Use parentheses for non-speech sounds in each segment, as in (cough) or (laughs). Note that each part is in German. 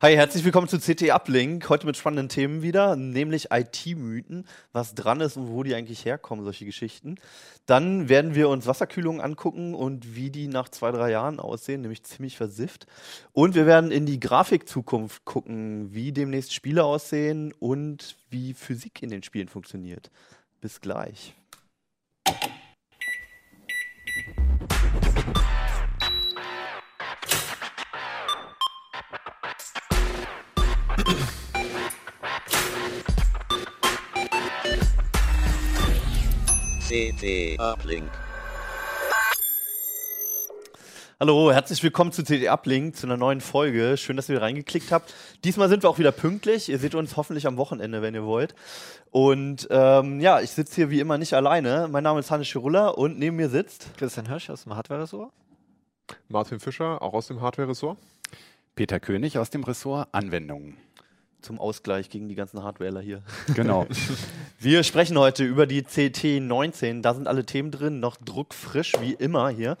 Hi, herzlich willkommen zu CT Uplink. Heute mit spannenden Themen wieder, nämlich IT-Mythen, was dran ist und wo die eigentlich herkommen, solche Geschichten. Dann werden wir uns Wasserkühlungen angucken und wie die nach zwei, drei Jahren aussehen, nämlich ziemlich versifft. Und wir werden in die Grafikzukunft gucken, wie demnächst Spiele aussehen und wie Physik in den Spielen funktioniert. Bis gleich. CT Uplink. Hallo, herzlich willkommen zu CT Uplink, zu einer neuen Folge. Schön, dass ihr reingeklickt habt. Diesmal sind wir auch wieder pünktlich. Ihr seht uns hoffentlich am Wochenende, wenn ihr wollt. Und ähm, ja, ich sitze hier wie immer nicht alleine. Mein Name ist Hannes Schirulla und neben mir sitzt Christian Hirsch aus dem Hardware-Ressort. Martin Fischer, auch aus dem Hardware-Ressort. Peter König aus dem Ressort Anwendungen zum Ausgleich gegen die ganzen Hardwareler hier. Genau. (laughs) Wir sprechen heute über die CT19. Da sind alle Themen drin, noch druckfrisch wie immer hier.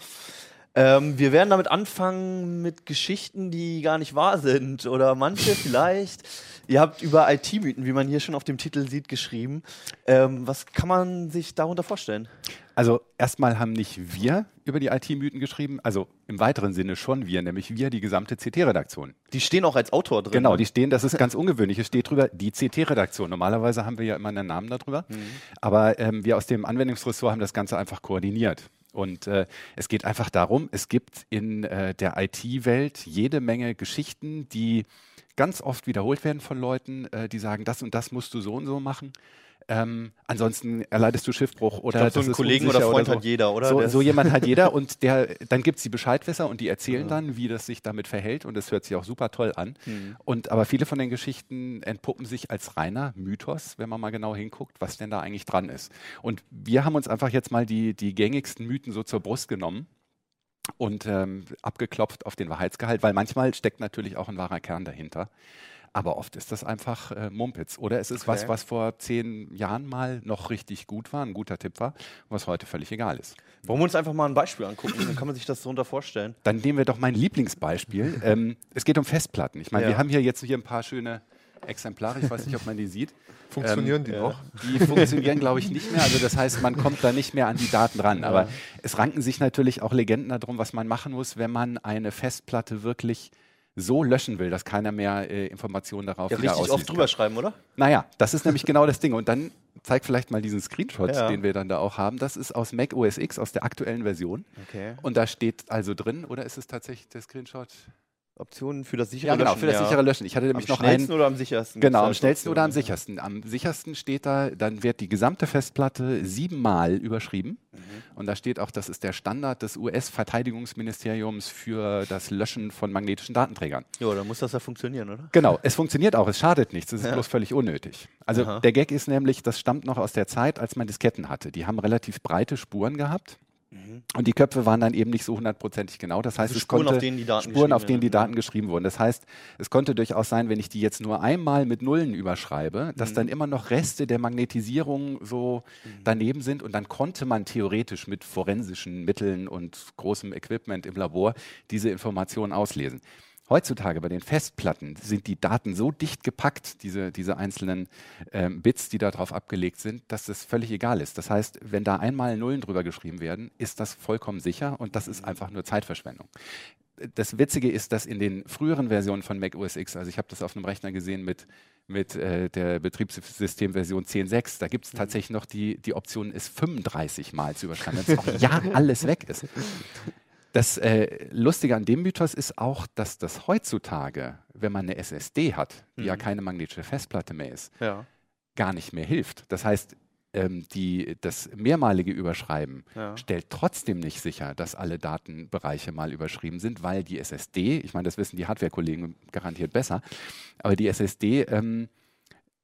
Ähm, wir werden damit anfangen mit Geschichten, die gar nicht wahr sind oder manche vielleicht. Ihr habt über IT-Mythen, wie man hier schon auf dem Titel sieht, geschrieben. Ähm, was kann man sich darunter vorstellen? Also erstmal haben nicht wir über die IT-Mythen geschrieben, also im weiteren Sinne schon wir, nämlich wir, die gesamte CT-Redaktion. Die stehen auch als Autor drin. Genau, die stehen, das ist ganz ungewöhnlich, es steht drüber die CT-Redaktion. Normalerweise haben wir ja immer einen Namen darüber, mhm. aber ähm, wir aus dem Anwendungsressort haben das Ganze einfach koordiniert. Und äh, es geht einfach darum, es gibt in äh, der IT-Welt jede Menge Geschichten, die ganz oft wiederholt werden von Leuten, äh, die sagen, das und das musst du so und so machen. Ähm, ansonsten erleidest du Schiffbruch oder glaub, so einen Kollegen oder Freund oder so. hat jeder, oder? So, so jemand hat (laughs) jeder und der, dann gibt es die Bescheidwisser und die erzählen ja. dann, wie das sich damit verhält und das hört sich auch super toll an. Mhm. Und aber viele von den Geschichten entpuppen sich als reiner Mythos, wenn man mal genau hinguckt, was denn da eigentlich dran ist. Und wir haben uns einfach jetzt mal die, die gängigsten Mythen so zur Brust genommen und ähm, abgeklopft auf den Wahrheitsgehalt, weil manchmal steckt natürlich auch ein wahrer Kern dahinter. Aber oft ist das einfach äh, Mumpitz. Oder es ist okay. was, was vor zehn Jahren mal noch richtig gut war, ein guter Tipp war, was heute völlig egal ist. Wollen wir uns einfach mal ein Beispiel angucken? Dann kann man sich das so unter vorstellen. Dann nehmen wir doch mein Lieblingsbeispiel. (laughs) ähm, es geht um Festplatten. Ich meine, ja. wir haben hier jetzt hier ein paar schöne Exemplare. Ich weiß nicht, ob man die sieht. Funktionieren ähm, die noch? Die funktionieren, glaube ich, nicht mehr. Also das heißt, man kommt da nicht mehr an die Daten ran. Aber ja. es ranken sich natürlich auch Legenden darum, was man machen muss, wenn man eine Festplatte wirklich so löschen will, dass keiner mehr äh, Informationen darauf ja, richtig oft drüber kann. schreiben, oder? Naja, das ist nämlich genau das Ding. Und dann zeig vielleicht mal diesen Screenshot, ja. den wir dann da auch haben. Das ist aus Mac OS X, aus der aktuellen Version. Okay. Und da steht also drin, oder ist es tatsächlich der Screenshot? Optionen für das sichere ja, genau, Löschen. für das sichere Löschen. Ich hatte nämlich am noch einen. Schnellsten oder am sichersten? Genau, am schnellsten oder am sichersten. Am sichersten steht da, dann wird die gesamte Festplatte siebenmal überschrieben. Mhm. Und da steht auch, das ist der Standard des US-Verteidigungsministeriums für das Löschen von magnetischen Datenträgern. Ja, dann muss das ja funktionieren, oder? Genau, es funktioniert auch, es schadet nichts, es ist ja. bloß völlig unnötig. Also Aha. der Gag ist nämlich, das stammt noch aus der Zeit, als man Disketten hatte. Die haben relativ breite Spuren gehabt. Mhm. Und die Köpfe waren dann eben nicht so hundertprozentig genau. Das heißt, also es Spuren, konnte auf denen die Daten Spuren, auf denen die Daten geschrieben wurden. Das heißt, es konnte durchaus sein, wenn ich die jetzt nur einmal mit Nullen überschreibe, dass mhm. dann immer noch Reste der Magnetisierung so mhm. daneben sind und dann konnte man theoretisch mit forensischen Mitteln und großem Equipment im Labor diese Informationen auslesen. Heutzutage bei den Festplatten sind die Daten so dicht gepackt, diese, diese einzelnen ähm, Bits, die darauf abgelegt sind, dass es völlig egal ist. Das heißt, wenn da einmal Nullen drüber geschrieben werden, ist das vollkommen sicher und das ist einfach nur Zeitverschwendung. Das Witzige ist, dass in den früheren Versionen von Mac OS X, also ich habe das auf einem Rechner gesehen mit, mit äh, der Betriebssystemversion 10.6, da gibt es tatsächlich noch die, die Option, es 35 Mal zu überschreiben, wenn es auch ja alles weg ist. Das äh, Lustige an dem Mythos ist auch, dass das heutzutage, wenn man eine SSD hat, die mhm. ja keine magnetische Festplatte mehr ist, ja. gar nicht mehr hilft. Das heißt, ähm, die, das mehrmalige Überschreiben ja. stellt trotzdem nicht sicher, dass alle Datenbereiche mal überschrieben sind, weil die SSD, ich meine, das wissen die Hardware-Kollegen garantiert besser, aber die SSD ähm,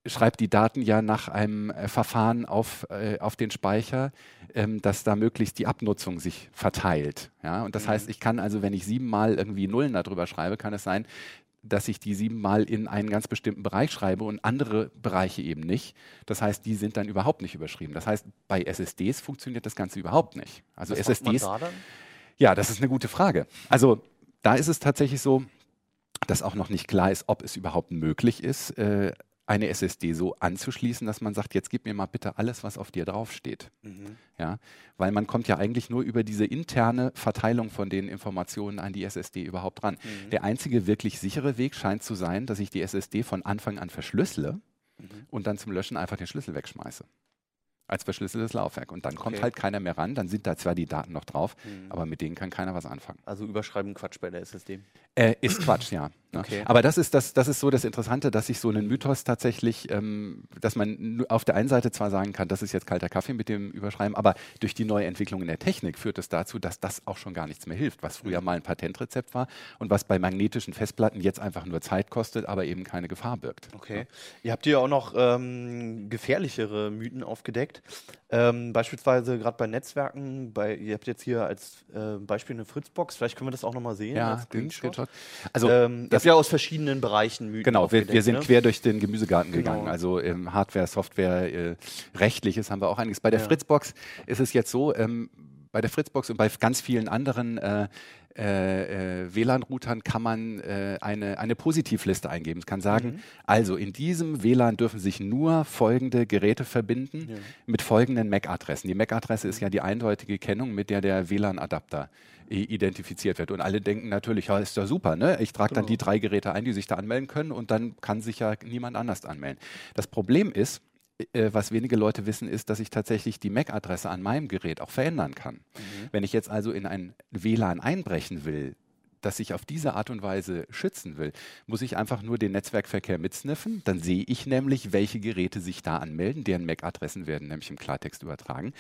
schreibt die Daten ja nach einem äh, Verfahren auf, äh, auf den Speicher, ähm, dass da möglichst die Abnutzung sich verteilt. Ja? Und das mhm. heißt, ich kann also, wenn ich siebenmal irgendwie Nullen darüber schreibe, kann es sein, dass ich die siebenmal in einen ganz bestimmten Bereich schreibe und andere Bereiche eben nicht. Das heißt, die sind dann überhaupt nicht überschrieben. Das heißt, bei SSDs funktioniert das Ganze überhaupt nicht. Also Was SSDs. Da ja, das ist eine gute Frage. Also da ist es tatsächlich so, dass auch noch nicht klar ist, ob es überhaupt möglich ist, äh, eine SSD so anzuschließen, dass man sagt, jetzt gib mir mal bitte alles, was auf dir draufsteht. Mhm. Ja, weil man kommt ja eigentlich nur über diese interne Verteilung von den Informationen an die SSD überhaupt dran. Mhm. Der einzige wirklich sichere Weg scheint zu sein, dass ich die SSD von Anfang an verschlüssele mhm. und dann zum Löschen einfach den Schlüssel wegschmeiße als verschlüsseltes Laufwerk. Und dann kommt halt keiner mehr ran, dann sind da zwar die Daten noch drauf, mhm. aber mit denen kann keiner was anfangen. Also überschreiben Quatsch bei der SSD. Äh, ist Quatsch, ja. Ne? Okay. Aber das ist, das, das ist so das Interessante, dass sich so einen Mythos tatsächlich, ähm, dass man auf der einen Seite zwar sagen kann, das ist jetzt kalter Kaffee mit dem Überschreiben, aber durch die neue Entwicklung in der Technik führt es dazu, dass das auch schon gar nichts mehr hilft, was früher mhm. mal ein Patentrezept war und was bei magnetischen Festplatten jetzt einfach nur Zeit kostet, aber eben keine Gefahr birgt. Okay. Ja. Ihr habt ja auch noch ähm, gefährlichere Mythen aufgedeckt. Ähm, beispielsweise gerade bei Netzwerken, bei, ihr habt jetzt hier als äh, Beispiel eine Fritzbox, vielleicht können wir das auch nochmal sehen. Ja, Screenshot. Also, ähm, das ja aus verschiedenen Bereichen Mythen. Genau, wir, wir sind ne? quer durch den Gemüsegarten genau. gegangen. Also ähm, Hardware, Software, äh, rechtliches haben wir auch einiges. Bei der ja. Fritzbox ist es jetzt so, ähm, bei der Fritzbox und bei ganz vielen anderen äh, äh, äh, WLAN-Routern kann man äh, eine, eine Positivliste eingeben. Es kann sagen, mhm. also in diesem WLAN dürfen sich nur folgende Geräte verbinden ja. mit folgenden MAC-Adressen. Die MAC-Adresse ist ja die eindeutige Kennung, mit der der WLAN-Adapter identifiziert wird. Und alle denken natürlich, ja, ist ja super, ne? Ich trage dann genau. die drei Geräte ein, die sich da anmelden können und dann kann sich ja niemand anders anmelden. Das Problem ist, äh, was wenige Leute wissen, ist, dass ich tatsächlich die MAC-Adresse an meinem Gerät auch verändern kann. Mhm. Wenn ich jetzt also in ein WLAN einbrechen will, das ich auf diese Art und Weise schützen will, muss ich einfach nur den Netzwerkverkehr mitsniffen. Dann sehe ich nämlich, welche Geräte sich da anmelden. Deren MAC-Adressen werden nämlich im Klartext übertragen.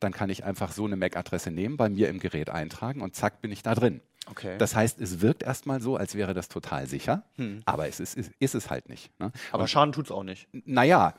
Dann kann ich einfach so eine MAC-Adresse nehmen, bei mir im Gerät eintragen und zack bin ich da drin. Okay. Das heißt, es wirkt erstmal so, als wäre das total sicher, hm. aber es ist, ist, ist, es halt nicht. Ne? Aber Und, Schaden tut es auch nicht. Naja,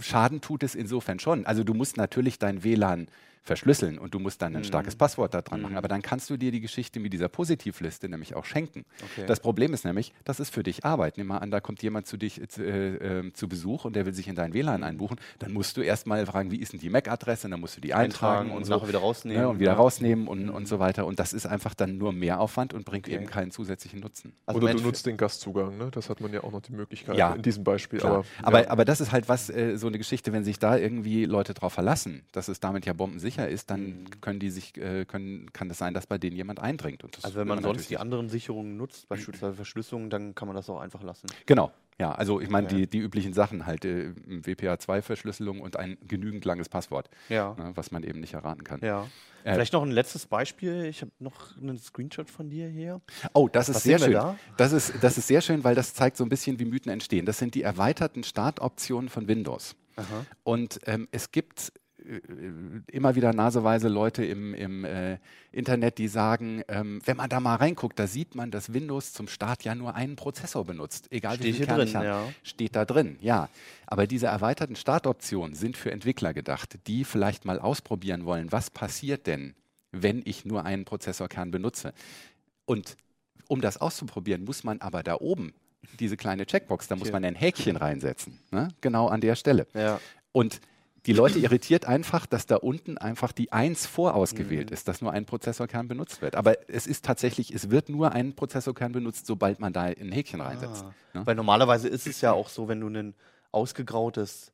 Schaden tut es insofern schon. Also du musst natürlich dein WLAN verschlüsseln und du musst dann ein mhm. starkes Passwort da dran mhm. machen. Aber dann kannst du dir die Geschichte mit dieser Positivliste nämlich auch schenken. Okay. Das Problem ist nämlich, das ist für dich Arbeit. Nimm mal an, da kommt jemand zu dich äh, äh, zu Besuch und der will sich in dein WLAN einbuchen. Dann musst du erstmal fragen, wie ist denn die MAC-Adresse? Dann musst du die eintragen, eintragen und, und so. wieder rausnehmen. Ja, und wieder rausnehmen und, und so weiter. Und das ist einfach dann nur mehr Aufwand und bringt okay. eben keinen zusätzlichen Nutzen. Also Oder du nutzt den Gastzugang, ne? das hat man ja auch noch die Möglichkeit ja, in diesem Beispiel. Aber, aber, ja. aber, das ist halt was, äh, so eine Geschichte, wenn sich da irgendwie Leute drauf verlassen, dass es damit ja bombensicher ist, dann mhm können die sich, äh, können, kann es das sein, dass bei denen jemand eindringt. also wenn man sonst die anderen Sicherungen nutzt, beispielsweise (clears throat) Verschlüsselung, dann kann man das auch einfach lassen. Genau. Ja, also ich meine, okay. die, die üblichen Sachen halt, äh, WPA2-Verschlüsselung und ein genügend langes Passwort, ja. ne, was man eben nicht erraten kann. Ja. Äh, Vielleicht noch ein letztes Beispiel. Ich habe noch einen Screenshot von dir hier. Oh, das ist was sehr schön. Da? Das, ist, das ist sehr schön, weil das zeigt so ein bisschen, wie Mythen entstehen. Das sind die erweiterten Startoptionen von Windows. Aha. Und ähm, es gibt immer wieder naseweise Leute im, im äh, Internet, die sagen, ähm, wenn man da mal reinguckt, da sieht man, dass Windows zum Start ja nur einen Prozessor benutzt. Egal Steht wie viel Kern drin, ja. Steht da drin, ja. Aber diese erweiterten Startoptionen sind für Entwickler gedacht, die vielleicht mal ausprobieren wollen, was passiert denn, wenn ich nur einen Prozessorkern benutze. Und um das auszuprobieren, muss man aber da oben diese kleine Checkbox, da muss man ein Häkchen reinsetzen. Ne? Genau an der Stelle. Ja. Und die (clears throat) Leute irritiert einfach, dass da unten einfach die 1 vorausgewählt mhm. ist, dass nur ein Prozessorkern benutzt wird. Aber es ist tatsächlich, es wird nur ein Prozessorkern benutzt, sobald man da ein Häkchen reinsetzt. Ah. Ja? Weil normalerweise ist es ja auch so, wenn du ein ausgegrautes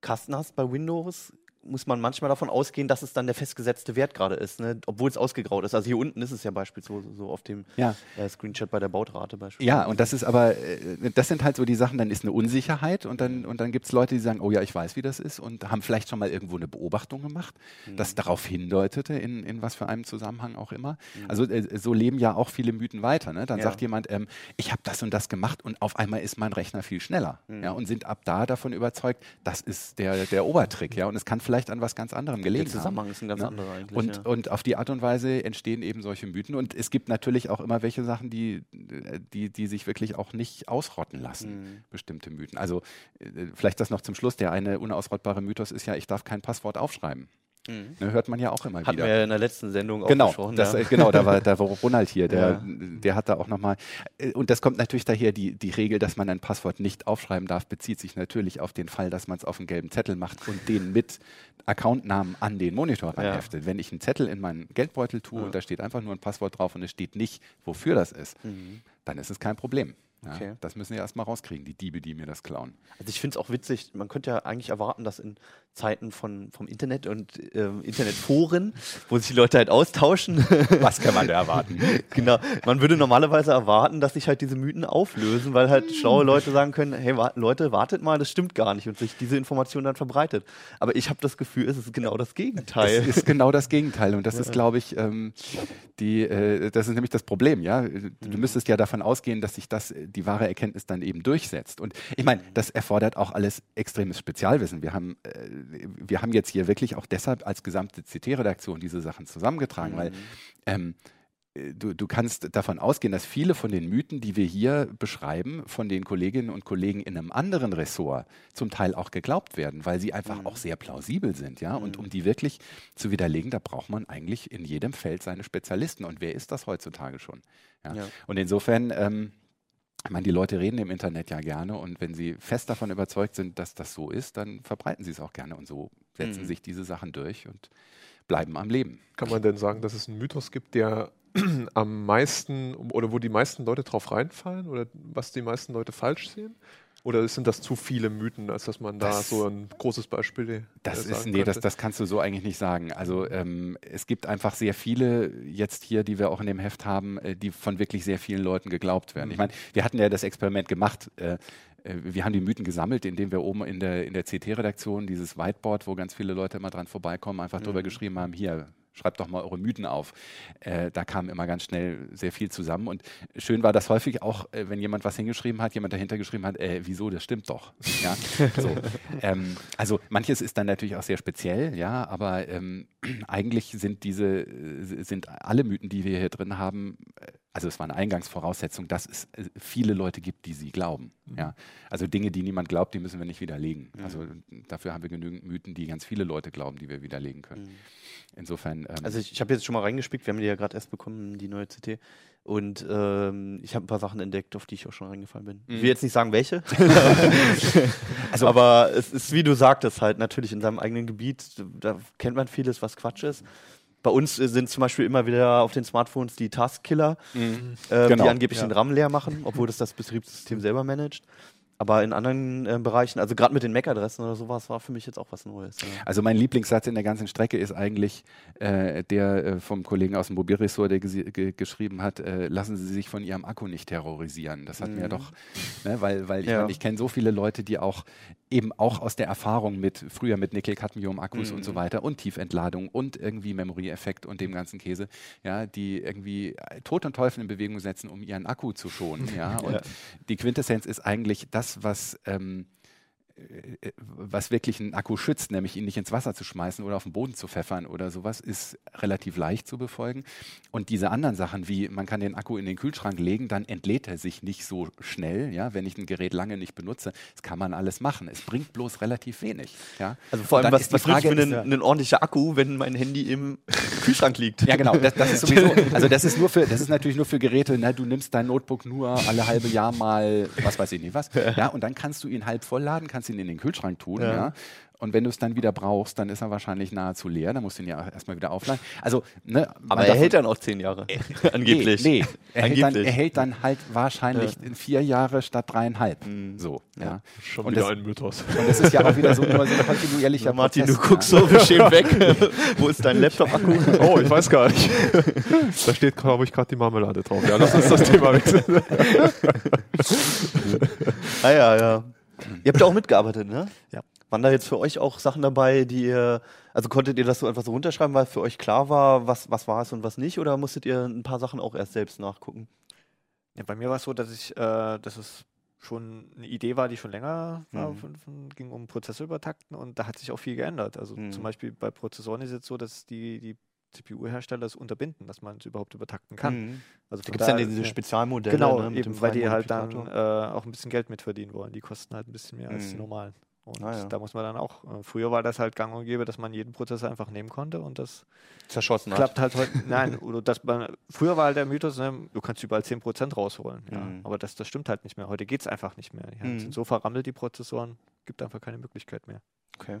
Kasten hast bei Windows, muss man manchmal davon ausgehen, dass es dann der festgesetzte Wert gerade ist, ne? obwohl es ausgegraut ist. Also hier unten ist es ja beispielsweise so auf dem ja. äh, Screenshot bei der Bautrate beispielsweise. Ja, und das ist aber, äh, das sind halt so die Sachen, dann ist eine Unsicherheit und dann, und dann gibt es Leute, die sagen, oh ja, ich weiß, wie das ist und haben vielleicht schon mal irgendwo eine Beobachtung gemacht, mhm. das darauf hindeutete, in, in was für einem Zusammenhang auch immer. Mhm. Also äh, so leben ja auch viele Mythen weiter. Ne? Dann ja. sagt jemand, ähm, ich habe das und das gemacht und auf einmal ist mein Rechner viel schneller. Mhm. Ja, und sind ab da davon überzeugt, das ist der, der Obertrick. Ja, und es kann vielleicht an was ganz anderem gelegen Der Zusammenhang haben. ist ein ganz ne? anderer eigentlich. Und, ja. und auf die Art und Weise entstehen eben solche Mythen. Und es gibt natürlich auch immer welche Sachen, die, die, die sich wirklich auch nicht ausrotten lassen, mhm. bestimmte Mythen. Also äh, vielleicht das noch zum Schluss. Der eine unausrottbare Mythos ist ja, ich darf kein Passwort aufschreiben. Mhm. Ne, hört man ja auch immer Hatten wieder. wir ja in der letzten Sendung genau, auch gesprochen. Das, ja. Äh, genau, da war, da war (laughs) Ronald hier, der, ja. der hat da auch nochmal. Äh, und das kommt natürlich daher, die, die Regel, dass man ein Passwort nicht aufschreiben darf, bezieht sich natürlich auf den Fall, dass man es auf einen gelben Zettel macht und den mit Accountnamen an den Monitor ranheftet. Ja. Wenn ich einen Zettel in meinen Geldbeutel tue und da steht einfach nur ein Passwort drauf und es steht nicht, wofür das ist, mhm. dann ist es kein Problem. Ja, okay. Das müssen wir erstmal rauskriegen, die Diebe, die mir das klauen. Also ich finde es auch witzig, man könnte ja eigentlich erwarten, dass in Zeiten von, vom Internet und äh, Internetforen, (laughs) wo sich die Leute halt austauschen. (laughs) Was kann man da erwarten? (laughs) genau. Man würde normalerweise erwarten, dass sich halt diese Mythen auflösen, weil halt schlaue Leute sagen können, hey wa Leute, wartet mal, das stimmt gar nicht und sich diese Information dann verbreitet. Aber ich habe das Gefühl, es ist genau das Gegenteil. Es ist genau das Gegenteil und das ja. ist, glaube ich, ähm, die, äh, das ist nämlich das Problem, ja. Du mhm. müsstest ja davon ausgehen, dass sich das, die wahre Erkenntnis dann eben durchsetzt. Und ich meine, das erfordert auch alles extremes Spezialwissen. Wir haben äh, wir haben jetzt hier wirklich auch deshalb als gesamte CT-Redaktion diese Sachen zusammengetragen, mhm. weil ähm, äh, Du, du, kannst davon ausgehen, dass viele von den Mythen, die wir hier beschreiben, von den Kolleginnen und Kollegen in einem anderen Ressort zum Teil auch geglaubt werden, weil sie einfach mhm. auch sehr plausibel sind. Ja? Und mhm. um die wirklich zu widerlegen, da braucht man eigentlich in jedem Feld seine Spezialisten. Und wer ist das heutzutage schon? Ja? Ja. Und insofern ähm, ich meine, die Leute reden im Internet ja gerne und wenn sie fest davon überzeugt sind, dass das so ist, dann verbreiten sie es auch gerne und so setzen mhm. sich diese Sachen durch und bleiben am Leben. Kann man denn sagen, dass es einen Mythos gibt, der (clears throat) am meisten oder wo die meisten Leute drauf reinfallen oder was die meisten Leute falsch sehen? Oder sind das zu viele Mythen, als dass man da das, so ein großes Beispiel äh, das ist Nee, das, das kannst du so eigentlich nicht sagen. Also ähm, es gibt einfach sehr viele jetzt hier, die wir auch in dem Heft haben, äh, die von wirklich sehr vielen Leuten geglaubt werden. Mhm. Ich meine, wir hatten ja das Experiment gemacht. Äh, äh, wir haben die Mythen gesammelt, indem wir oben in der, in der CT-Redaktion dieses Whiteboard, wo ganz viele Leute immer dran vorbeikommen, einfach mhm. drüber geschrieben haben, hier, schreibt doch mal eure Mythen auf. Äh, da kam immer ganz schnell sehr viel zusammen. Und schön war das häufig auch, äh, wenn jemand was hingeschrieben hat, jemand dahinter geschrieben hat, äh, wieso, das stimmt doch. Ja? so, (laughs) ähm, also manches ist dann natürlich auch sehr speziell, ja, aber ähm, (clears throat) eigentlich sind diese, äh, sind alle Mythen, die wir hier drin haben, äh, also es war eine Eingangsvoraussetzung, dass es viele Leute gibt, die sie glauben. Mhm. Ja? Also Dinge, die niemand glaubt, die müssen wir nicht widerlegen. Mhm. Also dafür haben wir genügend Mythen, die ganz viele Leute glauben, die wir widerlegen können. Mhm. Insofern. Ähm also ich, ich habe jetzt schon mal reingespickt, wir haben die ja gerade erst bekommen, die neue CT. Und ähm, ich habe ein paar Sachen entdeckt, auf die ich auch schon reingefallen bin. Ich will jetzt nicht sagen, welche. (laughs) also, aber es ist, wie du sagtest, halt natürlich in seinem eigenen Gebiet, da kennt man vieles, was Quatsch ist bei uns sind zum Beispiel immer wieder auf den Smartphones die Taskkiller, mhm. äh, genau. die angeblich ja. den RAM leer machen, obwohl das das Betriebssystem selber managt. Aber in anderen äh, Bereichen, also gerade mit den MAC-Adressen oder sowas, war für mich jetzt auch was Neues. Ja. Also mein Lieblingssatz in der ganzen Strecke ist eigentlich äh, der äh, vom Kollegen aus dem Mobilressort, der geschrieben hat, äh, lassen Sie sich von Ihrem Akku nicht terrorisieren. Das hat mhm. mir doch, ne, weil, weil ich, ja. ich kenne so viele Leute, die auch eben auch aus der Erfahrung mit früher mit Nickel-Cadmium-Akkus mhm. und so mhm. weiter und Tiefentladung und irgendwie Memory-Effekt und dem ganzen Käse, ja, die irgendwie Tod und Teufel in Bewegung setzen, um ihren Akku zu schonen. ja. (laughs) Und ja. die Quintessenz ist eigentlich das, was ähm, äh, was wirklich einen Akku schützt, nämlich ihn nicht ins Wasser zu schmeißen oder auf den Boden zu pfeffern oder sowas, ist relativ leicht zu befolgen. Und diese anderen Sachen, wie man kann den Akku in den Kühlschrank legen, dann entlädt er sich nicht so schnell, ja, wenn ich ein Gerät lange nicht benutze. Das kann man alles machen. Es bringt bloß relativ wenig. Ja. Also vor allem, was, was Frage für einen, einen ordentlicher Akku, wenn mein Handy im Kühlschrank liegt? Ja, genau. Das, das, ist sowieso, (laughs) also das ist nur für, das ist natürlich nur für Geräte, na, du nimmst dein Notebook nur alle halbe Jahr mal, was weiß ich nicht was, ja, und dann kannst du ihn halb vollladen, kannst ihn in den Kühlschrank tun, ja. ja. Und wenn du es dann wieder brauchst, dann ist er wahrscheinlich nahezu leer. Dann musst du ihn ja erstmal wieder aufladen. Also, ne, Aber er hält dann auch zehn Jahre. Äh, (laughs) angeblich. Nee, nee. Er, Angeblich. Hält dann, er, hält dann, halt wahrscheinlich ja. in vier Jahre statt dreieinhalb. Mhm. So, ja. Schon und wieder das, ein Mythos. Und das ist ja auch wieder so, nur so ein (laughs) kontinuierlicher Martin, Prozess, du guckst so beschämt weg. (laughs) Wo ist dein Laptop-Akku? Oh, ich weiß gar nicht. da steht, glaube ich, gerade die Marmelade drauf. Ja, lass uns das Thema wechseln. ah ja, ja. Ihr habt ja auch mitgearbeitet, ne? Ja. Waren da jetzt für euch auch Sachen dabei, die ihr, also konntet ihr das so einfach so runterschreiben, weil für euch klar war, was, was war es und was nicht, oder musstet ihr ein paar Sachen auch erst selbst nachgucken? Ja, bei mir war es so, dass ich, äh, dass es schon eine Idee war, die schon länger war, mhm. von, von, ging um Prozesse übertakten und da hat sich auch viel geändert. Also mhm. zum Beispiel bei Prozessoren ist es jetzt so, dass die, die CPU-Hersteller es unterbinden, dass man es überhaupt übertakten kann. Mhm. Also da gibt es dann diese Spezialmodelle. Genau, ne, eben, weil die halt dann äh, auch ein bisschen Geld mitverdienen wollen. Die kosten halt ein bisschen mehr mhm. als die mhm. normalen. Und ah, ja. da muss man dann auch, äh, früher war das halt gang und gäbe, dass man jeden Prozessor einfach nehmen konnte und das zerschossen klappt hat. halt heute, (laughs) nein, oder dass man, früher war halt der Mythos, ne, du kannst überall 10% rausholen. Ja, mhm. Aber das, das stimmt halt nicht mehr. Heute geht es einfach nicht mehr. Die mhm. sind so verrammelt, die Prozessoren, gibt einfach keine Möglichkeit mehr. Okay.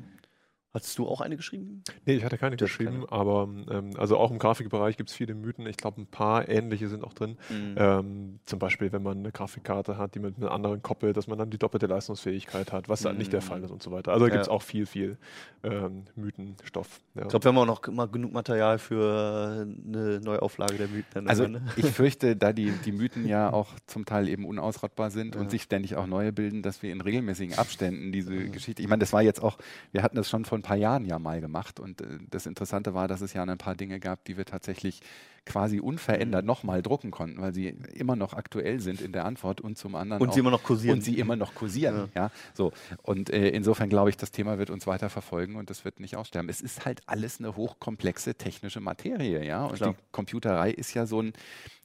Hattest du auch eine geschrieben? Nee, ich hatte keine Du geschrieben, aber ähm, also auch im Grafikbereich gibt es viele Mythen. Ich glaube, ein paar ähnliche sind auch drin. Ähm, zum Beispiel, wenn man eine Grafikkarte hat, die man mit einer anderen koppelt, dass man dann die doppelte Leistungsfähigkeit hat, was dann nicht der Fall ist und so weiter. Also da gibt es Ja. auch viel, viel ähm, Mythenstoff. Ja. Ich glaube, wir haben auch noch immer genug Material für eine Neuauflage der Mythen. dann Also ich fürchte, da die, (laughs) die Mythen ja auch zum Teil eben unausrottbar sind und sich ständig auch neue bilden, dass wir in regelmäßigen Abständen diese Geschichte, ich meine, das war jetzt auch, wir hatten das schon vor ein paar Jahren ja mal gemacht und äh, das Interessante war, dass es ja ein paar Dinge gab, die wir tatsächlich quasi unverändert nochmal drucken konnten, weil sie immer noch aktuell sind in der Antwort und zum anderen Und auch, sie immer noch kursieren. und sie immer noch kursieren. Ja. so. Und äh, insofern glaube ich, das Thema wird uns weiter verfolgen und das wird nicht aussterben. Es ist halt alles eine hochkomplexe technische Materie, ja. Und Klar. die Computerei ist ja so ein,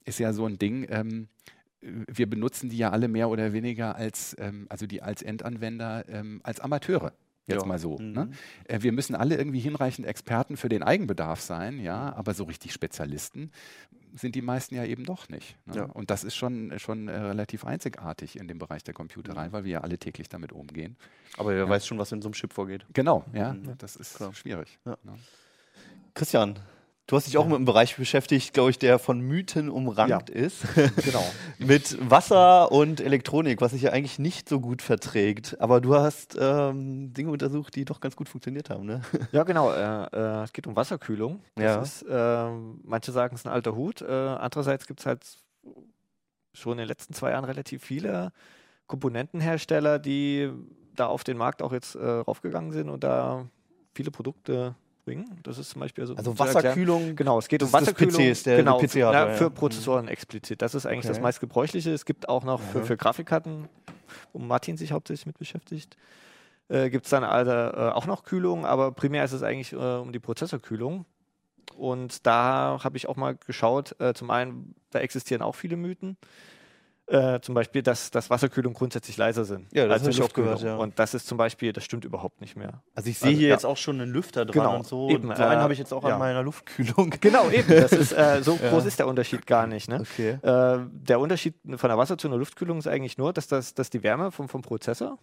ist ja so ein Ding. Ähm, wir benutzen die ja alle mehr oder weniger als, ähm, also die als Endanwender, ähm, als Amateure. Jetzt Ja. mal so. Mhm. Ne? Wir müssen alle irgendwie hinreichend Experten für den Eigenbedarf sein, ja, aber so richtig Spezialisten sind die meisten ja eben doch nicht. Ne? Ja. Und das ist schon, schon äh, relativ einzigartig in dem Bereich der Computerei, weil wir ja alle täglich damit umgehen. Aber wer weiß schon, was in so einem Chip vorgeht. Genau, ja, Mhm. das ist Klar. schwierig. Ja. Ne? Christian, du hast dich auch mit einem Bereich beschäftigt, glaube ich, der von Mythen umrankt ist. (laughs) Genau. (laughs) mit Wasser und Elektronik, was sich ja eigentlich nicht so gut verträgt. Aber du hast ähm, Dinge untersucht, die doch ganz gut funktioniert haben, ne? (laughs) Ja, genau. Äh, äh, es geht um Wasserkühlung. Ja. ist, ähm, manche sagen, es ist ein alter Hut. Äh, andererseits gibt es halt schon in den letzten zwei Jahren relativ viele Komponentenhersteller, die da auf den Markt auch jetzt äh, raufgegangen sind und da viele Produkte bringen. Das ist zum Beispiel so Also erklären. Wasserkühlung. Genau, es geht um Das Wasserkühlung. PCs, der- genau, PC für, hat, ja, ja. für Mhm. Prozessoren explizit. Das ist eigentlich das Okay. meistgebräuchliche. Es gibt auch noch für, für Grafikkarten, wo Martin sich hauptsächlich mit beschäftigt, äh, gibt es dann also, äh, auch noch Kühlung, aber primär ist es eigentlich äh, um die Prozessorkühlung. Und da habe ich auch mal geschaut, äh, zum einen, da existieren auch viele Mythen. Äh, zum Beispiel, dass, dass Wasserkühlung grundsätzlich leiser sind. Ja, das als hab ich auch gehört, ja. Und das ist zum Beispiel, das stimmt überhaupt nicht mehr. Also ich sehe Also, hier ja. jetzt auch schon einen Lüfter dran Genau, und so. eben, so einen äh, habe ich jetzt auch ja. an meiner Luftkühlung. (laughs) Genau, eben. Das ist, äh, so (laughs) groß ist der Unterschied gar nicht. Ne? Okay. Äh, der Unterschied von der Wasser- zu einer Luftkühlung ist eigentlich nur, dass, das, dass die Wärme vom, vom Prozessor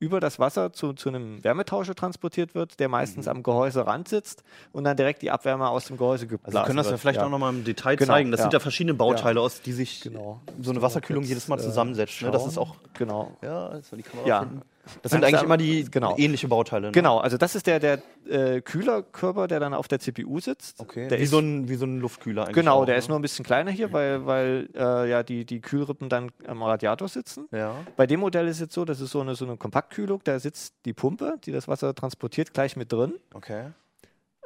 über das Wasser zu, zu einem Wärmetauscher transportiert wird, der meistens Mhm. am Gehäuserand sitzt und dann direkt die Abwärme aus dem Gehäuse geblasen Also wir können das ja wird. vielleicht auch nochmal im Detail Genau, zeigen. Das ja. sind ja verschiedene Bauteile, aus die sich Genau. so eine Wasserkühlung jedes Mal äh, zusammensetzt. Ne? Das schauen. ist auch. Genau. Ja, jetzt soll die Kamera Ja. finden. Das sind eigentlich immer die genau. ähnliche Bauteile. Ne? Genau, also das ist der, der äh, Kühlerkörper, der dann auf der CPU sitzt. Okay. Der wie, ist, so ein, wie so ein Luftkühler eigentlich. genau, auch, der ne? ist nur ein bisschen kleiner hier, weil, weil äh, ja die, die Kühlrippen dann am Radiator sitzen. Ja. Bei dem Modell ist es jetzt so, das ist so eine, so eine Kompaktkühlung, da sitzt die Pumpe, die das Wasser transportiert, gleich mit drin. Okay.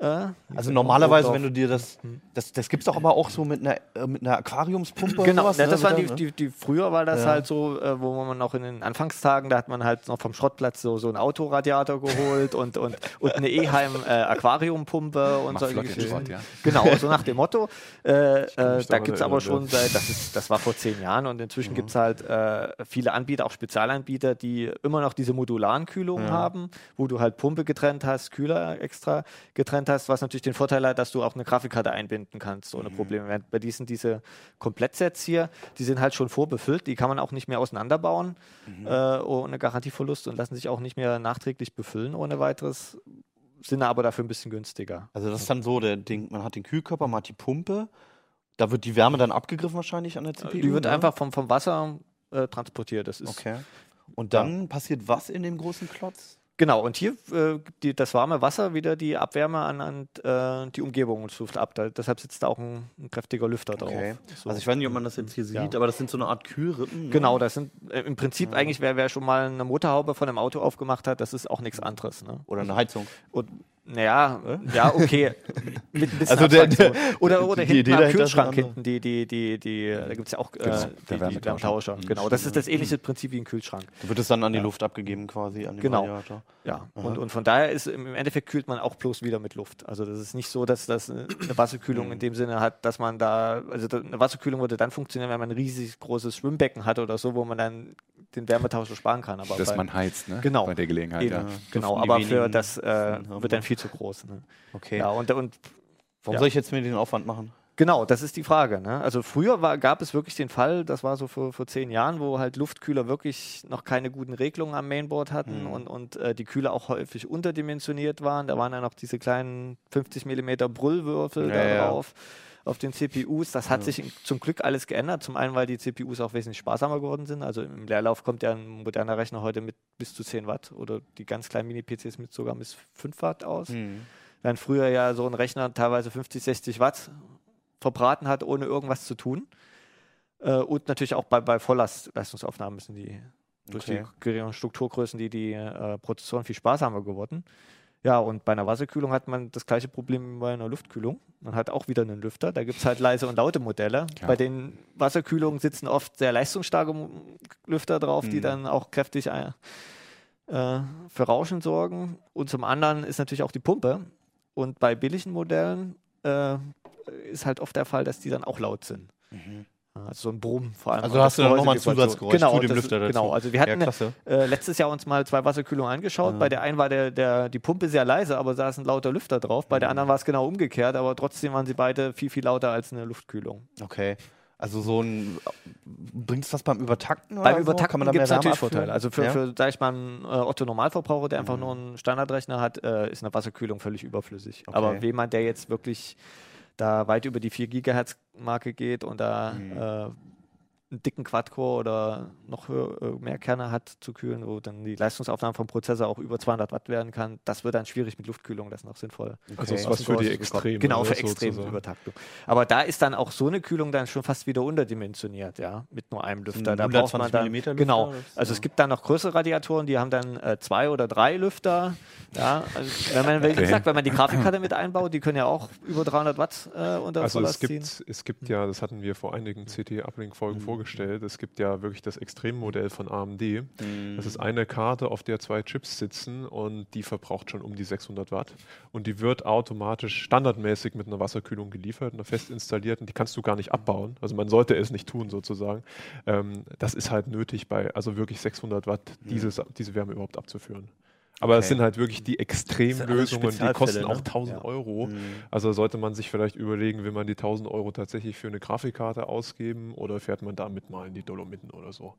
Äh, Also normalerweise, wenn du dir das. Hm. Das, das gibt es doch aber auch so mit einer, äh, mit einer Aquariumspumpe. Genau, sowas, ja, ne? das waren die, der- die, die, früher war das Ja. halt so, äh, wo man noch in den Anfangstagen, da hat man halt noch vom Schrottplatz so, so einen Autoradiator geholt (laughs) und, und, und eine Eheim äh, Aquariumpumpe und Mach solche Geschichten. Schrott, ja. Genau, so nach dem Motto. (laughs) Äh, äh, da gibt es aber schon seit, das, ist, das war vor zehn Jahren und inzwischen Mhm. gibt es halt äh, viele Anbieter, auch Spezialanbieter, die immer noch diese modularen Kühlungen Ja. haben, wo du halt Pumpe getrennt hast, Kühler extra getrennt hast, was natürlich den Vorteil hat, dass du auch eine Grafikkarte einbinden kannst ohne Mhm. Probleme. Während bei diesen diese Komplettsets hier, die sind halt schon vorbefüllt, die kann man auch nicht mehr auseinanderbauen Mhm. äh, ohne Garantieverlust und lassen sich auch nicht mehr nachträglich befüllen ohne weiteres, sind aber dafür ein bisschen günstiger. Also das ist dann so, der Ding, man hat den Kühlkörper, man hat die Pumpe. Da wird die Wärme dann abgegriffen wahrscheinlich an der CPU. Die wird ne? einfach vom, vom Wasser äh, transportiert. Das ist Okay. Und dann passiert was in dem großen Klotz? Genau, und hier äh, die, das warme Wasser wieder die Abwärme an, an äh, die Umgebungsluft ab. Da, deshalb sitzt da auch ein, ein kräftiger Lüfter drauf. So. Also ich weiß nicht, ob man das jetzt hier sieht, Ja. aber das sind so eine Art Kühlrippen. Ne? Genau, das sind äh, im Prinzip eigentlich, wer, wer schon mal eine Motorhaube von einem Auto aufgemacht hat, das ist auch nichts anderes. Ne? Oder eine Heizung. Und naja, ja, okay. Mit ein bisschen Also der- der- oder oder die hinten Idee am Kühlschrank hinten, die, die, die, die, da gibt es ja auch äh, Genau, die, Wärmetauscher. Genau, das ist das ähnliche Prinzip wie ein Kühlschrank. Da wird es dann an die Luft abgegeben quasi, an den Genau. Radiator. Ja, und, und von daher ist im Endeffekt kühlt man auch bloß wieder mit Luft. Also das ist nicht so, dass das eine Wasserkühlung in dem Sinne hat, dass man da, also eine Wasserkühlung würde dann funktionieren, wenn man ein riesig großes Schwimmbecken hat oder so, wo man dann den Wärmetauscher sparen kann. Aber Dass bei- man heizt, ne? Genau. Bei der Gelegenheit, eben, ja. genau, aber für das äh, wird dann ne? Viel zu groß. Ne? Okay. Ja, und, und Warum Ja. soll ich jetzt mir den Aufwand machen? Genau, das ist die Frage. Ne? Also früher war, gab es wirklich den Fall, das war so vor, vor zehn Jahren, wo halt Luftkühler wirklich noch keine guten Regelungen am Mainboard hatten Mhm. und, und äh, die Kühler auch häufig unterdimensioniert waren. Da waren ja noch diese kleinen 50 mm Brüllwürfel Ja, da ja. Auf den CPUs. Das hat sich in- zum Glück alles geändert. Zum einen, weil die CPUs auch wesentlich sparsamer geworden sind. Also im Leerlauf kommt ja ein moderner Rechner heute mit bis zu 10 Watt oder die ganz kleinen Mini-PCs mit sogar bis 5 Watt aus. Mhm. Während früher ja so ein Rechner teilweise 50, 60 Watt verbraten hat, ohne irgendwas zu tun. Äh, und natürlich auch bei, bei Vollleistungsaufnahmen müssen die durch Okay. die geringeren Strukturgrößen die, die äh, Prozessoren viel sparsamer geworden. Ja, und bei einer Wasserkühlung hat man das gleiche Problem wie bei einer Luftkühlung. Man hat auch wieder einen Lüfter. Da gibt es halt leise und laute Modelle. Ja. Bei den Wasserkühlungen sitzen oft sehr leistungsstarke Lüfter drauf, die Mhm. dann auch kräftig äh, für Rauschen sorgen. Und zum anderen ist natürlich auch die Pumpe. Und bei billigen Modellen äh, ist halt oft der Fall, dass die dann auch laut sind. Also so ein Brummen vor allem. Also hast du dann nochmal ein so- Zusatzgeräusch genau, zu dem Lüfter dazu. Genau, also wir Ja, hatten klasse. äh, letztes Jahr uns mal zwei Wasserkühlungen angeschaut. Ja. Bei der einen war der, der, die Pumpe sehr leise, aber saß ein lauter Lüfter drauf. Bei der anderen war es genau umgekehrt, aber trotzdem waren sie beide viel, viel lauter als eine Luftkühlung. Okay. Also so ein bringt es das beim Übertakten? Beim so? Übertakten Kann man da gibt es natürlich? Vorteile. Also für, ja? für sag ich mal, einen äh, Otto-Normalverbraucher, der Mhm. einfach nur einen Standardrechner hat, äh, ist eine Wasserkühlung völlig überflüssig. Okay. Aber jemand, der jetzt wirklich da weit über die 4 Gigahertz-Marke geht und da Mhm. Einen dicken Quad-Core oder noch höher, äh, mehr Kerne hat zu kühlen, wo dann die Leistungsaufnahme vom Prozessor auch über 200 Watt werden kann, das wird dann schwierig mit Luftkühlung, das ist noch sinnvoll. Also ist Okay. was für die Extremen. Genau, für extreme sozusagen. Übertaktung. Aber da ist dann auch so eine Kühlung dann schon fast wieder unterdimensioniert, ja, mit nur einem Lüfter. Da braucht man 120 dann, Millimeter Lüfter genau. so? Also es gibt dann noch größere Radiatoren, die haben dann äh, zwei oder drei Lüfter. Ja, also wenn man, wie Okay. gesagt, wenn man die Grafikkarte mit einbaut, die können ja auch über 300 Watt äh, unter Also es ziehen. gibt, es gibt ja, das hatten wir vor einigen CT-Uplink-Folgen Mhm. vorgestellt, es gibt ja wirklich das Extremmodell von AMD. Mhm. Das ist eine Karte, auf der zwei Chips sitzen und die verbraucht schon um die 600 Watt. Und die wird automatisch standardmäßig mit einer Wasserkühlung geliefert, einer fest installierten. Die kannst du gar nicht abbauen. Also man sollte es nicht tun sozusagen. Ähm, das ist halt nötig bei, also wirklich 600 Watt, dieses, diese Wärme überhaupt abzuführen. Aber es Okay. sind halt wirklich die Extremlösungen, die kosten Spezialfälle, auch ne? 1000 Ja. Euro. Mhm. Also sollte man sich vielleicht überlegen, will man die 1000 Euro tatsächlich für eine Grafikkarte ausgeben oder fährt man damit mal in die Dolomiten oder so